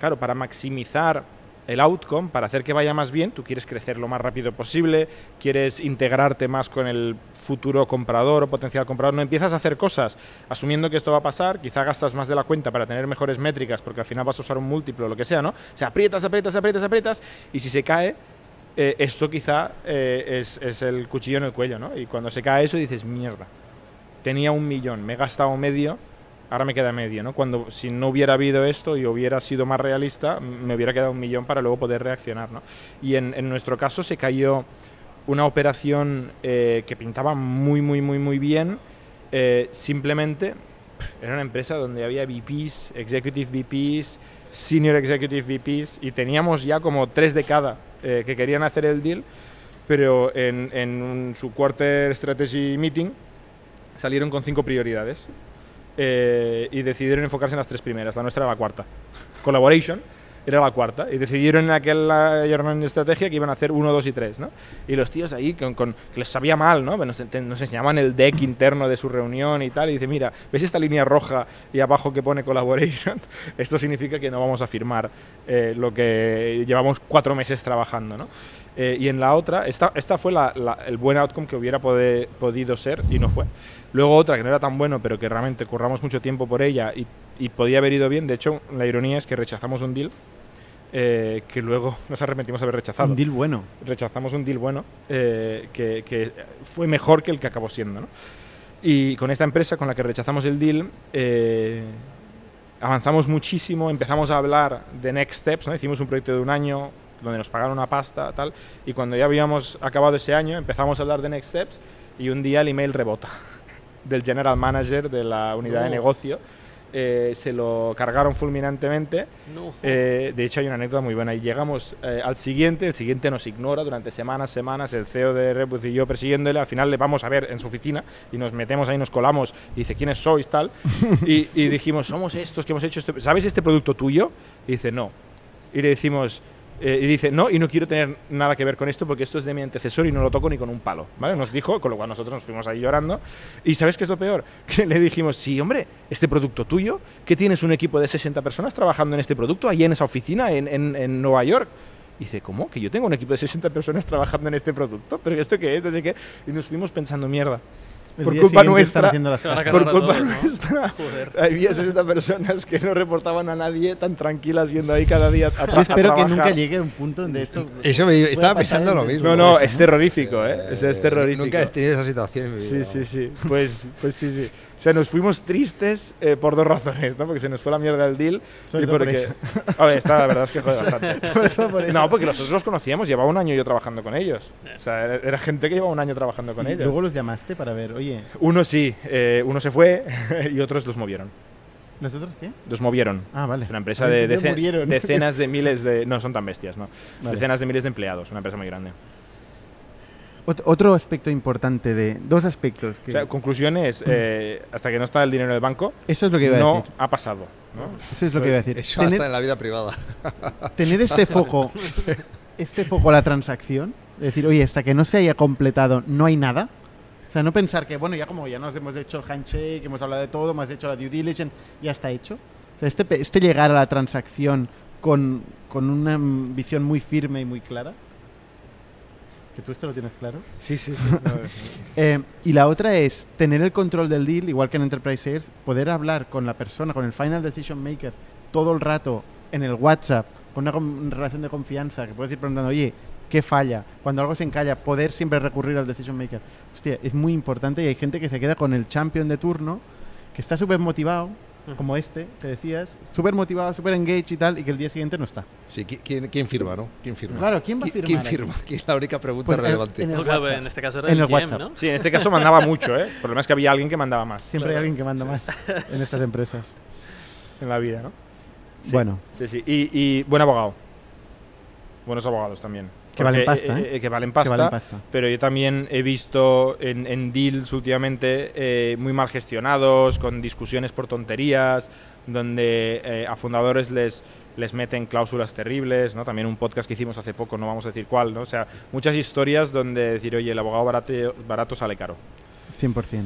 claro, para maximizar el outcome, para hacer que vaya más bien, tú quieres crecer lo más rápido posible, quieres integrarte más con el futuro comprador o potencial comprador, no empiezas a hacer cosas asumiendo que esto va a pasar, quizá gastas más de la cuenta para tener mejores métricas porque al final vas a usar un múltiplo o lo que sea, ¿no? O sea, aprietas, aprietas, aprietas, aprietas y si se cae, eh, esto quizá eh, es, es el cuchillo en el cuello, ¿no? Y cuando se cae eso dices, mierda, tenía un millón, me he gastado medio, ahora me queda medio, ¿no? Cuando si no hubiera habido esto y hubiera sido más realista, me hubiera quedado un millón para luego poder reaccionar, ¿no? Y en, en nuestro caso se cayó una operación eh, que pintaba muy, muy, muy, muy bien, eh, simplemente era una empresa donde había VPs, Executive VPs, Senior Executive VPs, y teníamos ya como tres de cada eh, que querían hacer el deal, pero en, en un- su Quarter Strategy Meeting salieron con cinco prioridades eh, y decidieron enfocarse en las tres primeras. La nuestra era la cuarta. Collaboration era la cuarta. Y decidieron en aquella reunión de estrategia que iban a hacer uno, dos y tres, ¿no? Y los tíos ahí, con, con- que les sabía mal, ¿no? Nos, te- nos enseñaban el deck interno de su reunión y tal. Y dice, mira, ¿ves esta línea roja y abajo que pone collaboration? [LAUGHS] Esto significa que no vamos a firmar eh, lo que llevamos cuatro meses trabajando, ¿no? Eh, y en la otra, esta, esta fue la- la- el buen outcome que hubiera pode- podido ser y no fue. Luego otra que no era tan bueno, pero que realmente curramos mucho tiempo por ella y, y podía haber ido bien. De hecho, la ironía es que rechazamos un deal eh, que luego [LAUGHS] nos arrepentimos de haber rechazado. Un deal bueno. Rechazamos un deal bueno eh, que, que fue mejor que el que acabó siendo. ¿no? Y con esta empresa con la que rechazamos el deal, eh, avanzamos muchísimo, empezamos a hablar de next steps, ¿no? hicimos un proyecto de un año donde nos pagaron una pasta, tal, y cuando ya habíamos acabado ese año empezamos a hablar de next steps y un día el email rebota [LAUGHS] del general manager de la unidad de No. negocio. Eh, se lo cargaron fulminantemente. No. Eh, de hecho, hay una anécdota muy buena. Y llegamos eh, al siguiente, el siguiente nos ignora durante semanas, semanas, el CEO de Rebus y yo persiguiéndole. Al final le vamos a ver en su oficina y nos metemos ahí, nos colamos y dice, ¿quiénes sois? Tal. [LAUGHS] y, y dijimos, somos estos que hemos hecho esto. ¿Sabes este producto tuyo? Y dice, no. Y le decimos, eh, y dice, no, y no quiero tener nada que ver con esto porque esto es de mi antecesor y no lo toco ni con un palo. ¿vale? Nos dijo, con lo cual nosotros nos fuimos ahí llorando. ¿Y sabes qué es lo peor? [LAUGHS] Que le dijimos, sí, hombre, este producto tuyo, que tienes un equipo de 60 personas trabajando en este producto, ahí en esa oficina, en, en, en Nueva York. Y dice, ¿cómo? Que yo tengo un equipo de 60 personas trabajando en este producto. ¿Pero esto qué es? Así que, y nos fuimos pensando, mierda. Por culpa nuestra, por culpa todos, ¿no? nuestra, Joder. había 60 personas que no reportaban a nadie tan tranquilas yendo ahí cada día a, Yo espero a que nunca llegue a un punto donde esto. Eso me, estaba pensando en lo mismo. No, no, es terrorífico, ¿eh? Es, es Eh, terrorífico. Nunca he tenido esa situación en mi Sí, vida. sí, sí. Pues, pues sí, sí. O sea, nos fuimos tristes eh, por dos razones, ¿no? Porque se nos fue la mierda el deal Sobre y por porque... eso. A ver, esta la verdad es que jode bastante. [LAUGHS] Por por. No, porque nosotros los conocíamos, llevaba un año yo trabajando con ellos. O sea, era, era gente que llevaba un año trabajando con Y ellos. luego los llamaste para ver, oye, Uno sí, eh, uno se fue [LAUGHS] y otros los movieron. ¿los otros qué? Los movieron. Ah, vale. Una empresa de decen- decenas de [LAUGHS] miles de... No, son tan bestias, ¿no? Vale. Decenas de miles de empleados, una empresa muy grande. Ot- otro aspecto importante de... Dos aspectos. Que, O sea, conclusión es, eh, hasta que no está el dinero en el banco, eso es lo que iba a no decir. ha pasado. ¿no? Eso es lo que iba a decir. Eso Tener, hasta en la vida privada. [LAUGHS] tener este foco, este foco a la transacción, es decir, oye, hasta que no se haya completado no hay nada. O sea, no pensar que, bueno, ya como ya nos hemos hecho el handshake, hemos hablado de todo, hemos hecho la due diligence, ya está hecho. O sea, este, este llegar a la transacción con, con una mm, visión muy firme y muy clara. Que tú esto lo tienes claro. Sí, sí. [LAUGHS] Eh, y la otra es tener el control del deal, igual que en Enterprise Sales, poder hablar con la persona, con el Final Decision Maker, todo el rato en el WhatsApp, con una relación de confianza, que puedes ir preguntando, oye, ¿qué falla? Cuando algo se encalla, poder siempre recurrir al Decision Maker. Hostia, es muy importante y hay gente que se queda con el champion de turno, que está súper motivado, como este, que decías, súper motivado, súper engaged y tal, y que el día siguiente no está. Sí, ¿qui- ¿quién, quién firma, no? ¿Quién firma? Claro, ¿quién va a ¿Qui- firmar ¿Quién aquí? firma? [LAUGHS] Que es la única pregunta Pues, en- relevante. en el Claro, WhatsApp. en este caso era En el, el GM, WhatsApp. ¿no? Sí, en este caso mandaba mucho, ¿eh? El problema es que había alguien que mandaba más Siempre hay alguien que manda más [LAUGHS] en estas empresas. en la vida, ¿no? Sí. Bueno, Sí, sí. Y, y buen abogado. Buenos abogados también. Que valen pasta, eh, ¿eh? que valen que pasta. valen pasta. Pero yo también he visto en, en deals últimamente eh, muy mal gestionados, con discusiones por tonterías, donde eh, a fundadores les, les meten cláusulas terribles, ¿no? También un podcast que hicimos hace poco, no vamos a decir cuál, ¿no? O sea, muchas historias donde decir, oye, el abogado barato, barato sale caro. 100%.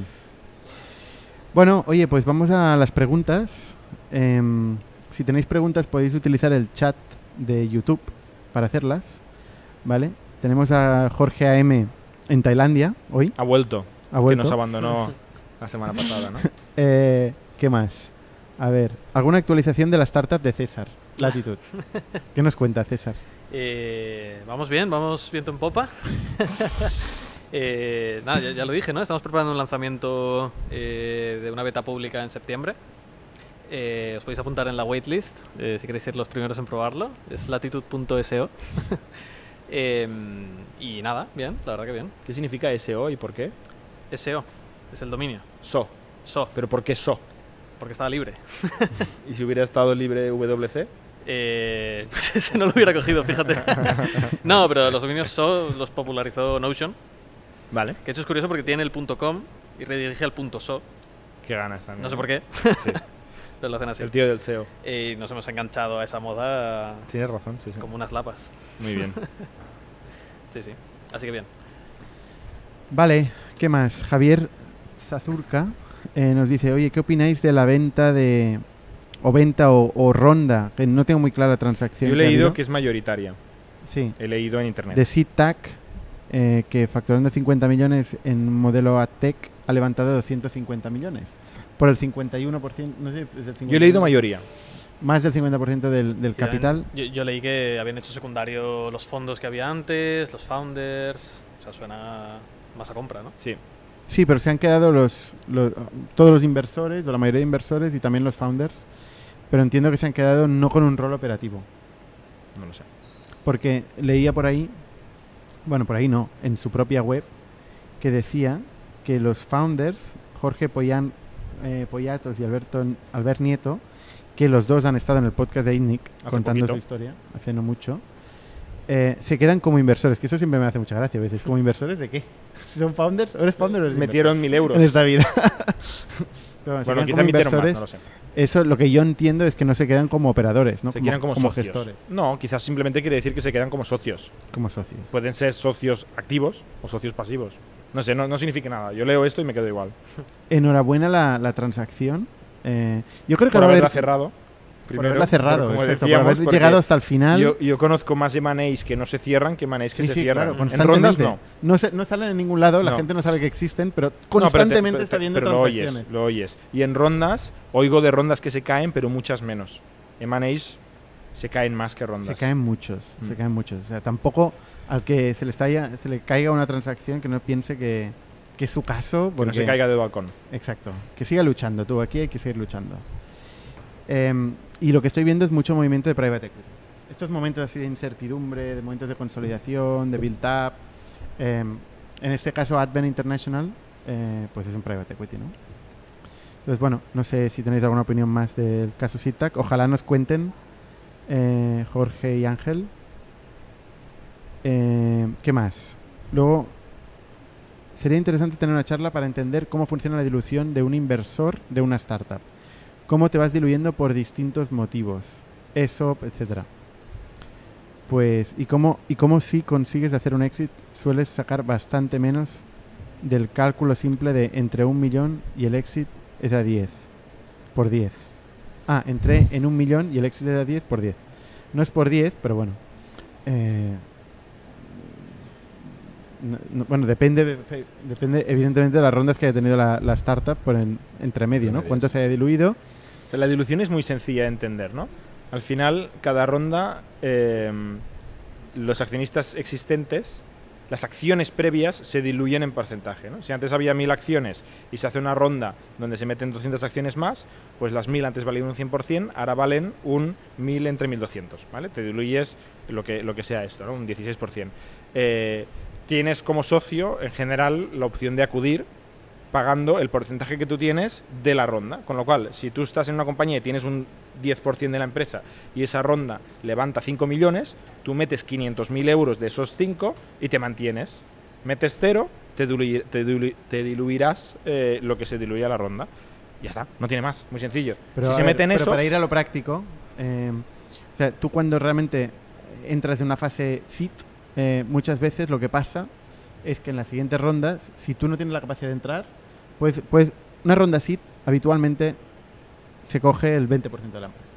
Bueno, oye, pues vamos a las preguntas. Em, si tenéis preguntas podéis utilizar el chat de YouTube para hacerlas, ¿vale? Tenemos a Jorge AM en Tailandia hoy, Ha vuelto, ha que vuelto. nos abandonó la semana pasada, ¿no? [LAUGHS] Eh, ¿Qué más? A ver, ¿alguna actualización de la startup de César? Latitud. [LAUGHS] ¿Qué nos cuenta César? Eh, vamos bien, vamos viento en popa. [LAUGHS] Eh, nada, ya, ya lo dije, ¿no? Estamos preparando un lanzamiento eh, de una beta pública en septiembre. Eh, os podéis apuntar en la waitlist eh, si queréis ser los primeros en probarlo. Es latitud.so. Em, y nada, bien, la verdad que bien. ¿Qué significa SEO y por qué? SEO es el dominio. SO. SO, ¿Pero por qué SO? porque estaba libre. [LAUGHS] ¿Y si hubiera estado libre WC? Eh, pues [LAUGHS] ese no lo hubiera cogido, fíjate. no, pero los dominios SO los popularizó Notion. Vale. Que de hecho es curioso porque tiene el .com y redirige al .so. Qué ganas también. No sé por qué, Sí. [LAUGHS] lo hacen así. El tío del SEO. Y nos hemos enganchado a esa moda Tienes razón, sí, sí. como unas lapas. Muy bien. [LAUGHS] Sí, sí. Así que bien. Vale, ¿qué más? Javier Zazurca eh, nos dice, oye, ¿qué opináis de la venta de... o venta o, o ronda? Que no tengo muy clara la transacción. Yo he que leído habido. que es mayoritaria. Sí, He leído en internet. de SeedTac, eh, que facturando 50 millones en modelo ATEC ha levantado 250 millones. Por el 51%, no sé, es del Yo he leído 51%, mayoría. Más del 50% del, del capital. Yo, yo leí que habían hecho secundario los fondos que había antes, los founders. O sea, suena más a compra, ¿no? Sí. Sí, pero se han quedado los, los- todos los inversores, o la mayoría de inversores, y también los founders. Pero entiendo que se han quedado no con un rol operativo. No lo sé. Porque leía por ahí, bueno, por ahí no, en su propia web, que decía que los founders, Jorge Poyan, eh, Poyatos y Alberto, Albert Nieto, que los dos han estado en el podcast de Hace contando poquito. su historia, hace no mucho, eh, se quedan como inversores, que eso siempre me hace mucha gracia a veces. ¿Como [LAUGHS] inversores de qué? ¿Son founders? ¿O eres founder o eres Metieron mil euros. en esta vida? [LAUGHS] Pero bueno, Bueno, quizá como más, inversores. no lo sé. Eso lo que yo entiendo es que no se quedan como operadores, ¿no? Se quedan como, socios. gestores, No, quizás simplemente quiere decir que se quedan como socios. como socios. Pueden ser socios activos o socios pasivos. No sé, no, no significa nada. Yo leo esto y me quedo igual. Enhorabuena la, la transacción. Eh, yo creo que Por haberla haber cerrado. por primero, haberla cerrado, exacto, por decíamos, haber llegado hasta el final. Yo, yo conozco más M&As que no se cierran que M&As que Sí, se sí, cierran. claro, en rondas no. No, se- no salen en ningún lado, la No. gente no sabe que existen, pero No, pero te- constantemente está viendo pero lo oyes, transacciones. lo oyes. Y en rondas, oigo de rondas que se caen, pero muchas menos. M&As se caen más que rondas. Se caen muchos, se Mm. caen muchos. O sea, tampoco al que se le, está se le caiga una transacción que no piense que, que es su caso. Que Porque, no se caiga del balcón. Exacto. Que siga luchando tú. Aquí hay que seguir luchando. Em, y lo que estoy viendo es mucho movimiento de private equity. Estos momentos así de incertidumbre, de momentos de consolidación, de build-up. em, en este caso, Advent International, eh, pues es un private equity, ¿no? Entonces, bueno, no sé si tenéis alguna opinión más del caso SITAC. Ojalá nos cuenten, eh, Jorge y Ángel. Eh, ¿Qué más? Luego, sería interesante tener una charla para entender cómo funciona la dilución de un inversor de una startup. Cómo te vas diluyendo por distintos motivos. ESOP, etcétera. Pues, y cómo, y cómo si consigues hacer un exit, sueles sacar bastante menos del cálculo simple de entre un millón y el exit es a 10. Por 10. Ah, entré en un millón y el exit es a 10 por 10. No es por 10, pero bueno. Eh, no- no- bueno, depende, depende evidentemente de las rondas que haya tenido la, la startup por en- entre medio, ¿no? Cuánto se haya diluido. O sea, la dilución es muy sencilla de entender, ¿no? Al final, cada ronda, eh, los accionistas existentes, las acciones previas se diluyen en porcentaje, ¿no? Si antes había 1000 acciones y se hace una ronda donde se meten 200 acciones más, pues las 1000 antes valían un 100%, ahora valen un 1000 entre 1200, ¿vale? Te diluyes lo que, lo que sea esto, ¿no? Un 16%. Eh, tienes como socio, en general, la opción de acudir pagando el porcentaje que tú tienes de la ronda. Con lo cual, si tú estás en una compañía y tienes un 10% de la empresa y esa ronda levanta 5 millones, tú metes 500.000 euros de esos 5 y te mantienes. Metes cero, te, diluir- te dilu- te diluirás eh, lo que se diluye a la ronda. Ya está, no tiene más, muy sencillo. Pero, si se ver, meten pero eso, para ir a lo práctico, eh, o sea, tú cuando realmente entras en una fase SIT, eh, muchas veces lo que pasa es que en las siguientes rondas, si tú no tienes la capacidad de entrar, pues, pues una ronda SIT habitualmente se coge el 20% de la empresa.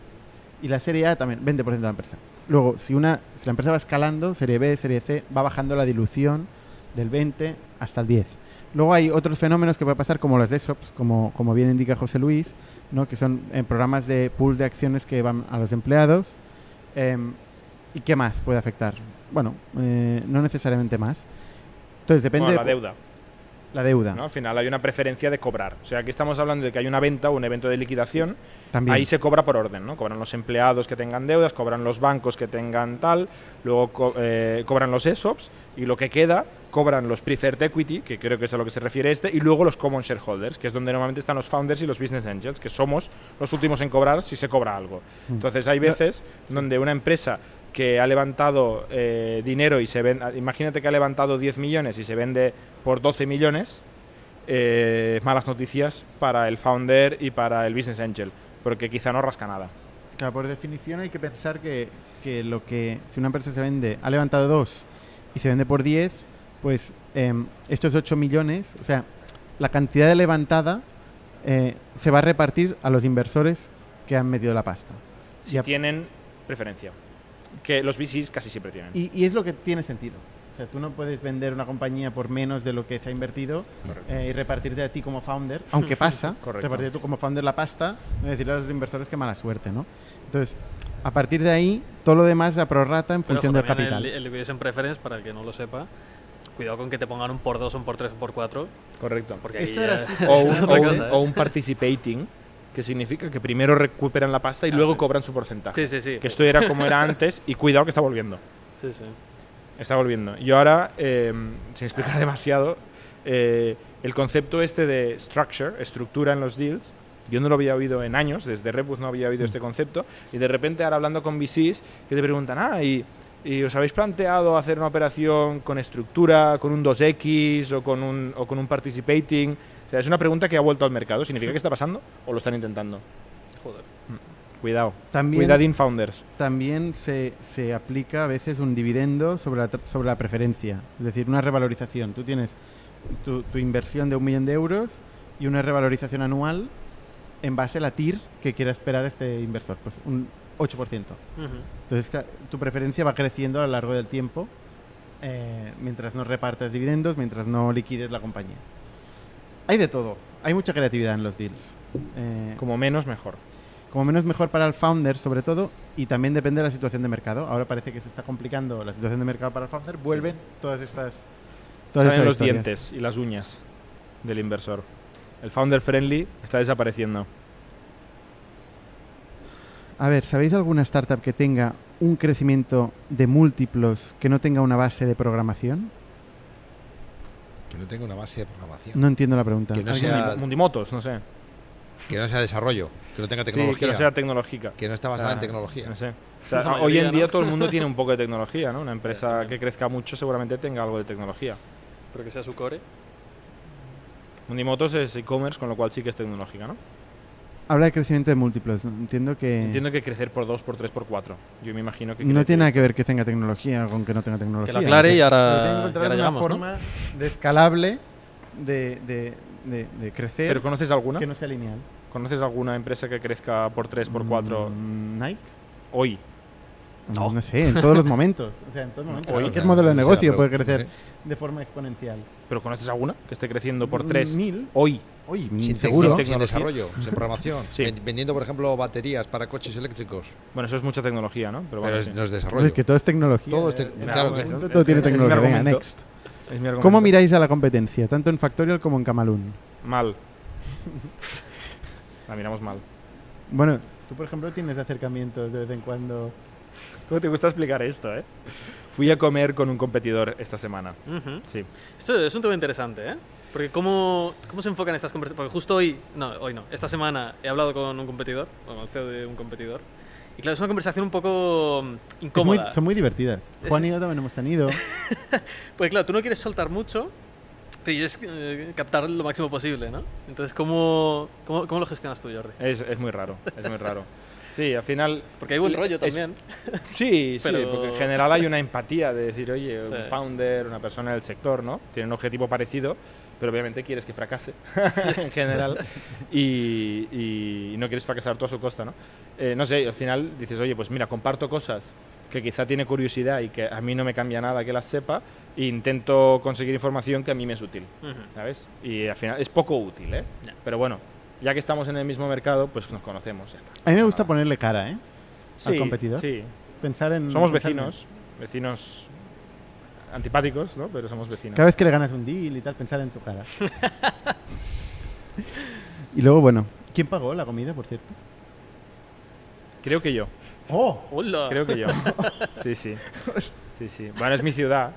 Y la serie A también, 20% de la empresa. Luego, si, una, si la empresa va escalando, serie B, serie C, va bajando la dilución del 20 hasta el 10. Luego hay otros fenómenos que puede pasar, como los ESOPs, como, como bien indica José Luis, ¿no? que son eh, programas de pools de acciones que van a los empleados. Em, ¿Y qué más puede afectar? Bueno, eh, no necesariamente más. Entonces depende bueno, la de deuda. la deuda. ¿no? Al final hay una preferencia de cobrar. O sea, aquí estamos hablando de que hay una venta o un evento de liquidación También. Ahí se cobra por orden, ¿no? Cobran los empleados que tengan deudas, cobran los bancos que tengan tal, luego co- eh, cobran los ESOPs y lo que queda cobran los preferred equity, que creo que es a lo que se refiere este, y luego los common shareholders, que es donde normalmente están los founders y los business angels, que somos los últimos en cobrar si se cobra algo. Mm. Entonces hay veces donde una empresa que ha levantado eh, dinero y se vende, imagínate que ha levantado 10 millones y se vende por 12 millones, eh, malas noticias para el founder y para el business angel, porque quizá no rasca nada. Claro, por definición hay que pensar que, que lo que si una empresa se vende, ha levantado 2 y se vende por 10, pues em, estos 8 millones, o sea, la cantidad de levantada eh, se va a repartir a los inversores que han metido la pasta. Si tienen preferencia, que los VCs casi siempre tienen. Y, y es lo que tiene sentido. O sea, tú no puedes vender una compañía por menos de lo que se ha invertido eh, y repartirte a ti como founder, aunque pasa, [LAUGHS] Correcto. repartirte tú como founder la pasta y decirle a los inversores que mala suerte, ¿no? Entonces, a partir de ahí, todo lo demás a prorrata en Pero función ojo, del capital. El, el division preference, para el que no lo sepa, cuidado con que te pongan un por 2, un por 3, un por 4. Correcto. Porque Esto ya- era así. [LAUGHS] O un, o un- cosa, ¿eh? o un participating, que significa que primero recuperan la pasta y Ah, luego sí. cobran su porcentaje. Sí, sí, sí. Que esto era [LAUGHS] como era antes y cuidado que está volviendo. Sí, sí. Está volviendo. Y ahora, eh, sin explicar [LAUGHS] demasiado, eh, el concepto este de structure, estructura en los deals, yo no lo había oído en años, desde Repus no había oído este concepto, y de repente ahora hablando con VCs que te preguntan, ah, ¿y, y os habéis planteado hacer una operación con estructura, con un 2X o con un, o con un participating? Sea, es una pregunta que ha vuelto al mercado. ¿Significa que está pasando o lo están intentando? Joder. Cuidado. También, Cuidadín founders. también se, se aplica a veces un dividendo sobre la, tr- sobre la preferencia, es decir, una revalorización. Tú tienes tu, tu inversión de un millón de euros y una revalorización anual en base a la TIR que quiera esperar este inversor, pues un 8%. Ujú. Entonces tu preferencia va creciendo a lo largo del tiempo eh, mientras no repartes dividendos, mientras no liquides la compañía. Hay de todo, hay mucha creatividad en los deals. Eh, Como menos, mejor. como menos mejor para el founder sobre todo y también depende de la situación de mercado. Ahora parece que se está complicando la situación de mercado para el founder, vuelven todas estas todas Salen los historias. dientes y las uñas. del inversor. El founder friendly está desapareciendo. A ver, ¿sabéis alguna startup que tenga un crecimiento de múltiplos que no tenga una base de programación? Que no tenga una base de programación. No entiendo la pregunta. Que no sea- Mundi- Mundimotos, no sé. Que no sea desarrollo, que no tenga Sí, tecnología. que no sea tecnológica. que no está basada en tecnología. No sé. O sea, hoy en día ¿no? todo el mundo tiene un poco de tecnología, ¿no? Una empresa que crezca mucho seguramente tenga algo de tecnología. Pero que sea su core. Mundimotos es e-commerce, con lo cual sí que es tecnológica, ¿no? Habla de crecimiento de múltiplos. ¿no? Entiendo que Entiendo que crecer por 2, por 3, por 4. Yo me imagino que... no tiene nada que ver que tenga tecnología con que no tenga tecnología. Que lo aclare y Pero ahora, tiene que y encontrar ahora una llegamos, ¿no? forma de escalable de, de- de- de crecer ¿Pero conoces alguna? que no sea lineal. ¿Conoces alguna empresa que crezca por 3, por 4 Mm, Nike. hoy? No. no sé, en todos los momentos. [LAUGHS] O sea, en todos los momentos. Oye, Cualquier modelo de negocio puede crecer de forma exponencial. ¿Pero conoces alguna que esté creciendo por 3 Mil. hoy? Oye, Sin seguro. sin desarrollo, sin programación. Sí. Ven- Vendiendo, por ejemplo, baterías para coches eléctricos. Bueno, eso es mucha tecnología, ¿no? Pero, Pero bueno, es- sí. no es desarrollo. es que todo es tecnología. Todo es eh, claro que- es- todo tiene es mi tecnología. Venga, next. Es mi argumento. ¿Cómo miráis a la competencia, tanto en Factorial como en Camalún? Mal. [LAUGHS] La miramos mal. Bueno, tú, por ejemplo, tienes acercamientos de vez en cuando. ¿Cómo te gusta explicar esto, eh? Fui a comer con un competidor esta semana. Sí. Esto es un tema interesante, ¿eh? Porque cómo, cómo se enfocan estas conversaciones. Porque justo hoy, no, hoy no, esta semana he hablado con un competidor, con el CEO de un competidor. Y claro, es una conversación un poco mm, Es muy- incómoda. son muy divertidas. Es- Juan y yo también hemos tenido. [LAUGHS] Porque claro, tú no quieres soltar mucho, pero quieres eh, captar lo máximo posible, ¿no? Entonces, ¿cómo, cómo, cómo lo gestionas tú, Jordi? Es, es muy raro, es muy raro. Sí, al final... Porque hay buen rollo es- también. [LAUGHS] Sí, sí, Pero- porque en general hay una empatía de decir, oye, Sí. un founder, una persona del sector, ¿no? Tiene un objetivo parecido, pero obviamente quieres que fracase [LAUGHS] en general y, y no quieres fracasar tú a su costa, ¿no? Eh, no sé, al final dices, oye, pues mira, comparto cosas que quizá tiene curiosidad y que a mí no me cambia nada que las sepa e intento conseguir información que a mí me es útil, Ujú. ¿sabes? Y al final es poco útil, ¿eh? Ya. Pero bueno, ya que estamos en el mismo mercado, pues nos conocemos. ya está. A mí me gusta ponerle cara, ¿eh? al competidor. Sí, Pensar en. somos pensar en- vecinos, vecinos antipáticos, ¿no? Pero somos vecinos. Cada vez que le ganas un deal y tal, pensar en su cara. [LAUGHS] y luego, bueno, ¿quién pagó la comida, por cierto? Creo que yo, ¡Oh! ¡Hola! creo que yo. [LAUGHS] Sí, sí. Sí, sí. Bueno, es mi ciudad.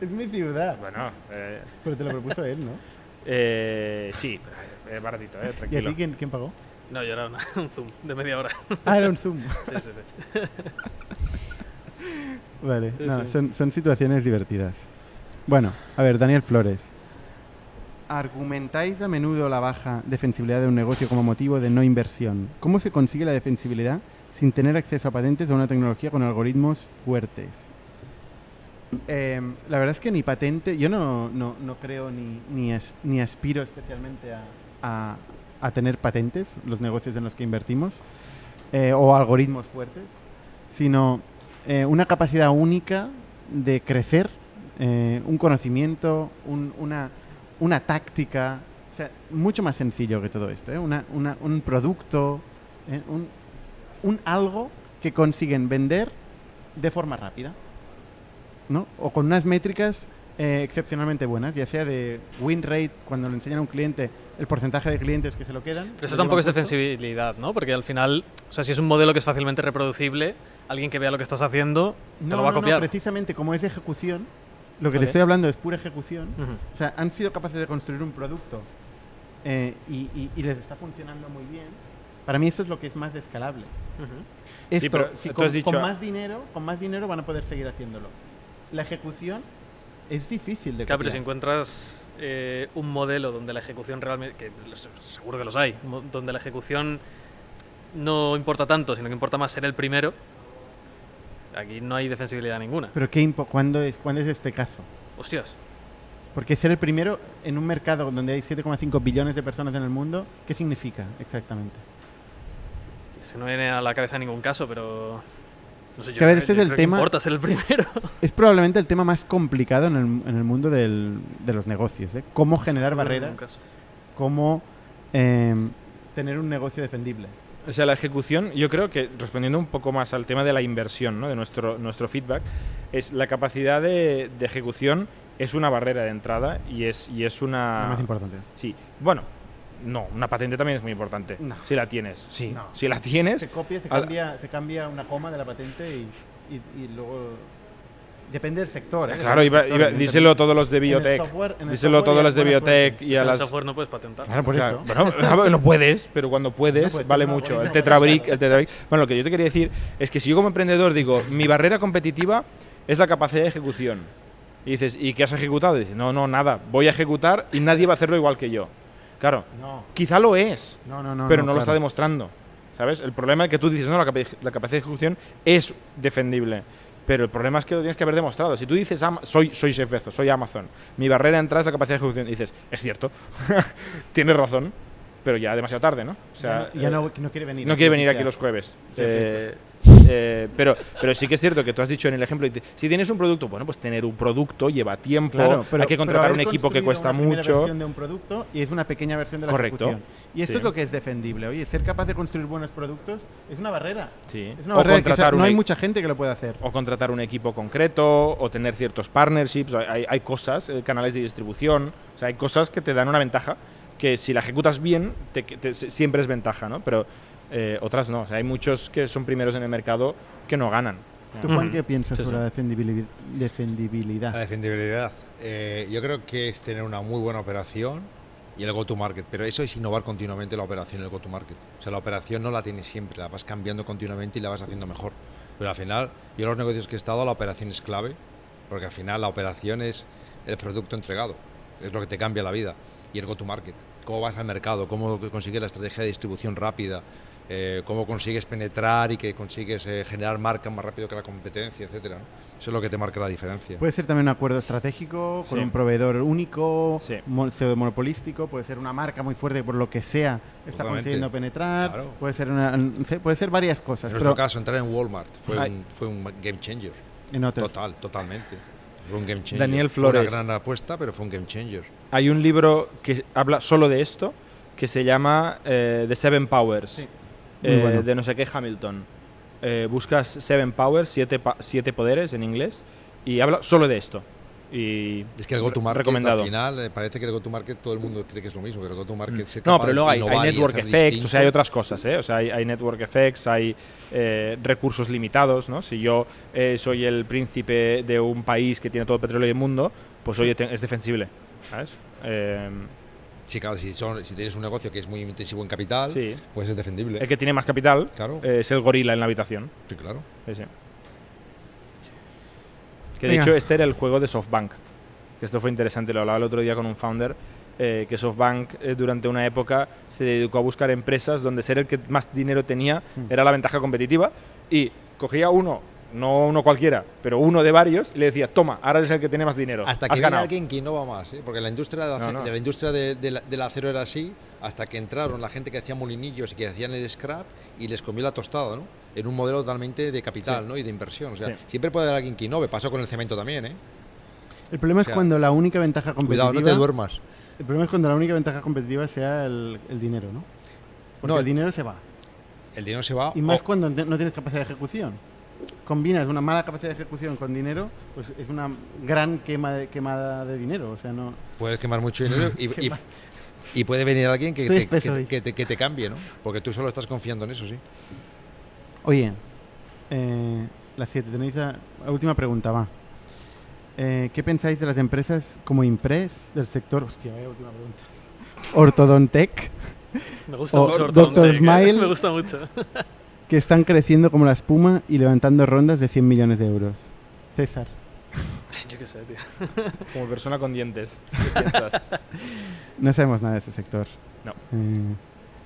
Es mi ciudad. Bueno, eh, Pero te lo propuso él, ¿no? eh, sí, pero es baratito, eh, ¿Y a tranquilo. ti quién, quién pagó? No, yo era una- [LAUGHS] un zoom de media hora. Ah, era un Zoom. Sí, sí, sí. Vale, Sí, no, sí. Son, son situaciones divertidas. Bueno, a ver, Daniel Flores. ¿Argumentáis a menudo la baja defensibilidad de un negocio como motivo de no inversión? ¿Cómo se consigue la defensibilidad sin tener acceso a patentes o una tecnología con algoritmos fuertes? Eh, la verdad es que ni patente, yo no, no, no creo ni, ni, as- ni aspiro especialmente a, a- a tener patentes, los negocios en los que invertimos, eh, o algoritmos fuertes, sino eh, una capacidad única de crecer, eh, un conocimiento, un- una, una táctica, o sea, mucho más sencillo que todo esto, ¿eh? Una- una- un producto, un, un algo que consiguen vender de forma rápida, ¿no? O con unas métricas eh, excepcionalmente buenas, ya sea de win rate, cuando le enseñan a un cliente el porcentaje de clientes que se lo quedan. Pero eso tampoco es puesto. defensibilidad, ¿no? Porque al final, o sea, si es un modelo que es fácilmente reproducible, alguien que vea lo que estás haciendo te lo va a no, no, copiar. precisamente como es de ejecución, lo que Vale. te estoy hablando es pura ejecución. O sea, han sido capaces de construir un producto eh, y, y- y les está funcionando muy bien. Para mí eso es lo que es más escalable. Esto, pero si dicho- con más dinero, con más dinero van a poder seguir haciéndolo. La ejecución es difícil de Claro, pero si copiar. encuentras eh, un modelo donde la ejecución realmente, que seguro que los hay, donde la ejecución no importa tanto, sino que importa más ser el primero, aquí no hay defensibilidad ninguna. Pero ¿qué ¿cuándo, es, ¿cuándo es este caso? Hostias, Porque ser el primero en un mercado donde hay 7,5 billones de personas en el mundo, ¿qué significa exactamente? se no viene a la cabeza ningún caso, pero... No sé, yo Que a ver, este es el que tema- importa ser el primero. [LAUGHS] Es probablemente el tema más complicado en el, en el mundo del- de los negocios. ¿eh? Cómo generar barreras, cómo eh, tener un negocio defendible. O sea, la ejecución, yo creo que respondiendo un poco más al tema de la inversión, ¿no? de nuestro, nuestro feedback, es la capacidad de, de ejecución es una barrera de entrada y es, y es una... Lo más importante. Sí, bueno, no, una patente también es muy importante. No. Si la tienes, sí. No. Si la tienes, Se copia, se al- cambia, se cambia una coma de la patente y, y- y luego... Depende del sector, ¿eh? claro, iba, sector, iba- díselo a todos los de En el biotech. software- en el díselo a todos los de biotech suerte. y a el las... software no puedes patentar. Claro, por Claro, eso. bueno, [LAUGHS] no puedes, pero cuando puedes, puedes, vale no, mucho. no El puedes. Tetrabrick, el Tetrabrick. Bueno, lo que yo te quería decir es que si yo como emprendedor digo, mi barrera competitiva es la capacidad de ejecución. Y dices, ¿y qué has ejecutado? Y dices, no, no, nada, voy a ejecutar y nadie va a hacerlo igual que yo. Claro, No, quizá lo es, no, no. no pero no, lo claro. está demostrando. ¿Sabes? El problema es que tú dices, no, la, capa- la capacidad de ejecución es defendible. Pero el problema es que lo tienes que haber demostrado. Si tú dices, "Ama- soy, soy Jeff Bezos, soy Amazon, mi barrera de entrada es la capacidad de ejecución, y dices, es cierto, [LAUGHS] tienes razón, pero ya demasiado tarde, ¿no? O sea, ya eh, no, no quiere venir. no quiere venir aquí los jueves. Sí, Eh, eh, pero, pero sí que es cierto que tú has dicho en el ejemplo, si tienes un producto, bueno, pues tener un producto lleva tiempo, Claro, pero, hay que contratar un equipo que cuesta una mucho. versión de un producto y es una pequeña versión de la Correcto. ejecución. Y esto Sí. es lo que es defendible. Oye, ser capaz de construir buenos productos es una barrera. Sí. Es una O barrera que contratar no un hay e- mucha gente que lo puede hacer. o contratar un equipo concreto, o tener ciertos partnerships, hay, hay cosas, eh, canales de distribución, o sea, hay cosas que te dan una ventaja que si la ejecutas bien, te- te- siempre es ventaja, ¿no? Pero eh, otras no, o sea, hay muchos que son primeros en el mercado que no ganan. ¿Tú, Juan, qué piensas Sí, sobre sí. la defendibili- defendibilidad? La defendibilidad. Eh, yo creo que es tener una muy buena operación y el go-to-market, pero eso es innovar continuamente la operación y el go-to-market. O sea, la operación no la tienes siempre, la vas cambiando continuamente y la vas haciendo mejor. Pero al final, yo en los negocios que he estado, la operación es clave, porque al final la operación es el producto entregado, es lo que te cambia la vida. Y el go-to-market, cómo vas al mercado, cómo consigues la estrategia de distribución rápida, eh, cómo consigues penetrar y que consigues eh, generar marca más rápido que la competencia, etcétera. ¿no? Eso es lo que te marca la diferencia. Puede ser también un acuerdo estratégico con Sí. un proveedor único, Sí. mo- pseudo-monopolístico, puede ser una marca muy fuerte que por lo que sea está Totalmente. consiguiendo penetrar, Claro. puede ser una, puede ser varias cosas, En pero nuestro caso, entrar en Walmart fue, un, fue un game changer. en. Total, totalmente. Fue un game changer. Daniel Fue una Flores. gran apuesta, pero fue un game changer. Hay un libro que habla solo de esto, que se llama eh, The Seven Powers, Sí. eh, bueno. de no sé qué Hamilton. Eh, buscas Seven Powers, siete, pa- siete poderes en inglés, y habla solo de esto. Y Es que el go-to-market, recomendado. al final, eh, parece que el go-to-market todo el mundo cree que es lo mismo, pero el go-to-market es No, capaz pero luego hay, network effects, o sea, hay otras cosas, ¿eh? O sea, hay, hay network effects, hay eh, recursos limitados, ¿no? Si yo eh, soy el príncipe de un país que tiene todo el petróleo del mundo, pues oye, te- es defensible, ¿sabes? Eh, Sí, claro, si, son- si tienes un negocio que es muy intensivo en capital, sí. pues es defendible. El que tiene más capital Claro, eh, es el gorila en la habitación. sí, claro. Sí, sí. Que de Venga. hecho este era el juego de SoftBank. Que esto fue interesante, lo hablaba el otro día con un founder, eh, que SoftBank eh, durante una época se dedicó a buscar empresas donde ser el que más dinero tenía Mm. era la ventaja competitiva y cogía uno, no uno cualquiera, pero uno de varios y le decía, toma, ahora eres el que tiene más dinero. Hasta has que viene ganado". alguien que innova más, ¿eh? porque la industria, No, no. de la industria de- de la- del acero era así, hasta que entraron la gente que hacía molinillos y que hacían el scrap y les comió la tostada, ¿no? En un modelo totalmente de capital Sí. ¿no? y de inversión. O sea, Sí. siempre puede haber alguien que innove. Pasó con el cemento también, ¿eh? El problema es O sea, cuando la única ventaja competitiva Cuidado, no te duermas. El problema es cuando la única ventaja competitiva sea el, el dinero, ¿no? Porque No, el dinero se va. El dinero se va. Y más o- cuando no tienes capacidad de ejecución. Combinas una mala capacidad de ejecución con dinero, pues es una gran quema de, quemada de dinero. O sea, no. Puedes quemar mucho dinero y, [LAUGHS] y- y puede venir alguien que te, que te, que te cambie, ¿no? Porque tú solo estás confiando en eso, sí. Oye, eh, las 7, tenéis a- la última pregunta, va. Eh, ¿Qué pensáis de las empresas como Impress del sector? Hostia, vaya última pregunta. Ortodontec, Me gusta O mucho Dr. Orthodontec, ¿eh? Smile. [LAUGHS] Me gusta mucho. que están creciendo como la espuma y levantando rondas de 100 millones de euros. César. [LAUGHS] Yo qué sé, tío. Como persona con dientes. ¿qué [LAUGHS] piensas? No sabemos nada de ese sector. No. Eh, Bien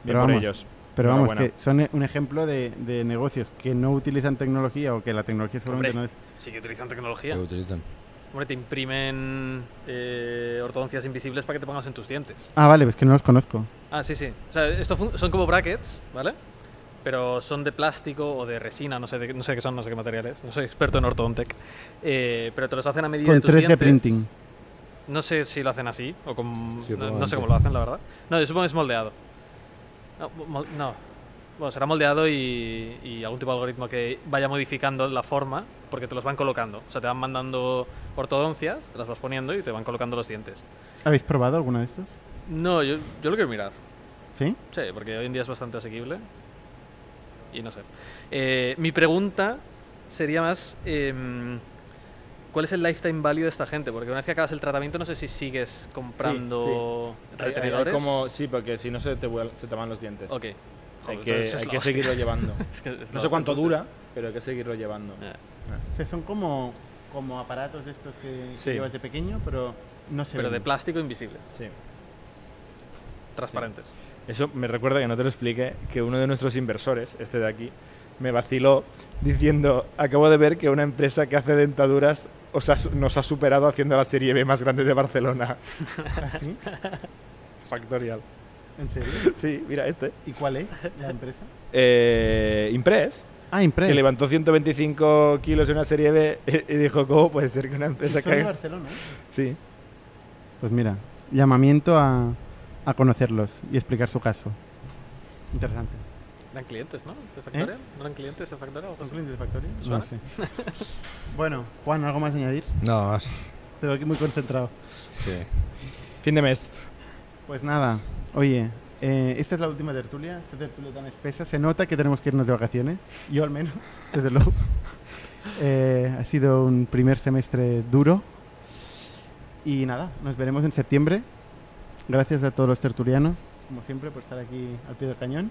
Pero por vamos, ellos. Pero vamos, que son un ejemplo de, de negocios que no utilizan tecnología o que la tecnología seguramente Hombre. no es... Sí que utilizan tecnología. Que utilizan. Hombre, te imprimen eh, ortodoncias invisibles para que te pongas en tus dientes. Ah, vale, pues que no los conozco. Ah, sí, sí. O sea, esto son como brackets, ¿vale? Pero son de plástico o de resina, no sé, de, qué- no sé qué son, no sé qué materiales. No soy experto en ortodontec. Eh, pero te los hacen a medida Con de tus 3D dientes. printing. No sé si lo hacen así o con... Sí, no, no sé cómo lo hacen, la verdad. No, yo supongo que es moldeado. No, no. Bueno, será moldeado y, y algún tipo de algoritmo que vaya modificando la forma porque te los van colocando. O sea, te van mandando ortodoncias, te las vas poniendo y te van colocando los dientes. ¿Habéis probado alguno de estos? No, yo, yo lo quiero mirar. ¿Sí? Sí, porque hoy en día es bastante asequible. Y no sé. Eh, mi pregunta sería más, em, ¿cuál es el lifetime value de esta gente? Porque una vez que acabas el tratamiento no sé si sigues comprando Hay- hay- hay retenedores. como, sí, porque si no se te, se te van los dientes. Ok. hay que, hay que hostia. seguirlo [LAUGHS] llevando. Es que es la no sé cuánto dura, pero hay que seguirlo llevando. O sea, son como, como aparatos de estos que, que Sí. llevas de pequeño, pero no se Pero de plástico invisible, Sí. transparentes. Eso me recuerda que no te lo expliqué, que uno de nuestros inversores, este de aquí, me vaciló diciendo, acabo de ver que una empresa que hace dentaduras os ha su- nos ha superado haciendo la serie B más grande de Barcelona. ¿Ah, [LAUGHS] sí? Factorial. ¿En serio? Sí, mira este. ¿Y cuál es la empresa? Eh, Impress, Ah, Impress. que levantó 125 kilos en una serie B [LAUGHS] y dijo, ¿cómo puede ser que una empresa que de haga-?" Barcelona, ¿eh? Sí, Pues mira, llamamiento a, a conocerlos y explicar su caso. Interesante. Eran clientes, ¿no? ¿De Factorial? ¿No eran clientes de algo ¿Son clientes de sé. [LAUGHS] bueno, Juan, ¿algo más a añadir? No, más. Te veo aquí muy concentrado. Sí. fin de mes. Pues nada, oye, eh, esta es la última tertulia, esta tertulia tan espesa. Se nota que tenemos que irnos de vacaciones, yo al menos, [LAUGHS] desde luego. Eh, ha sido un primer semestre duro. Y nada, nos veremos en septiembre. Gracias a todos los tertulianos, como siempre, por estar aquí al pie del cañón.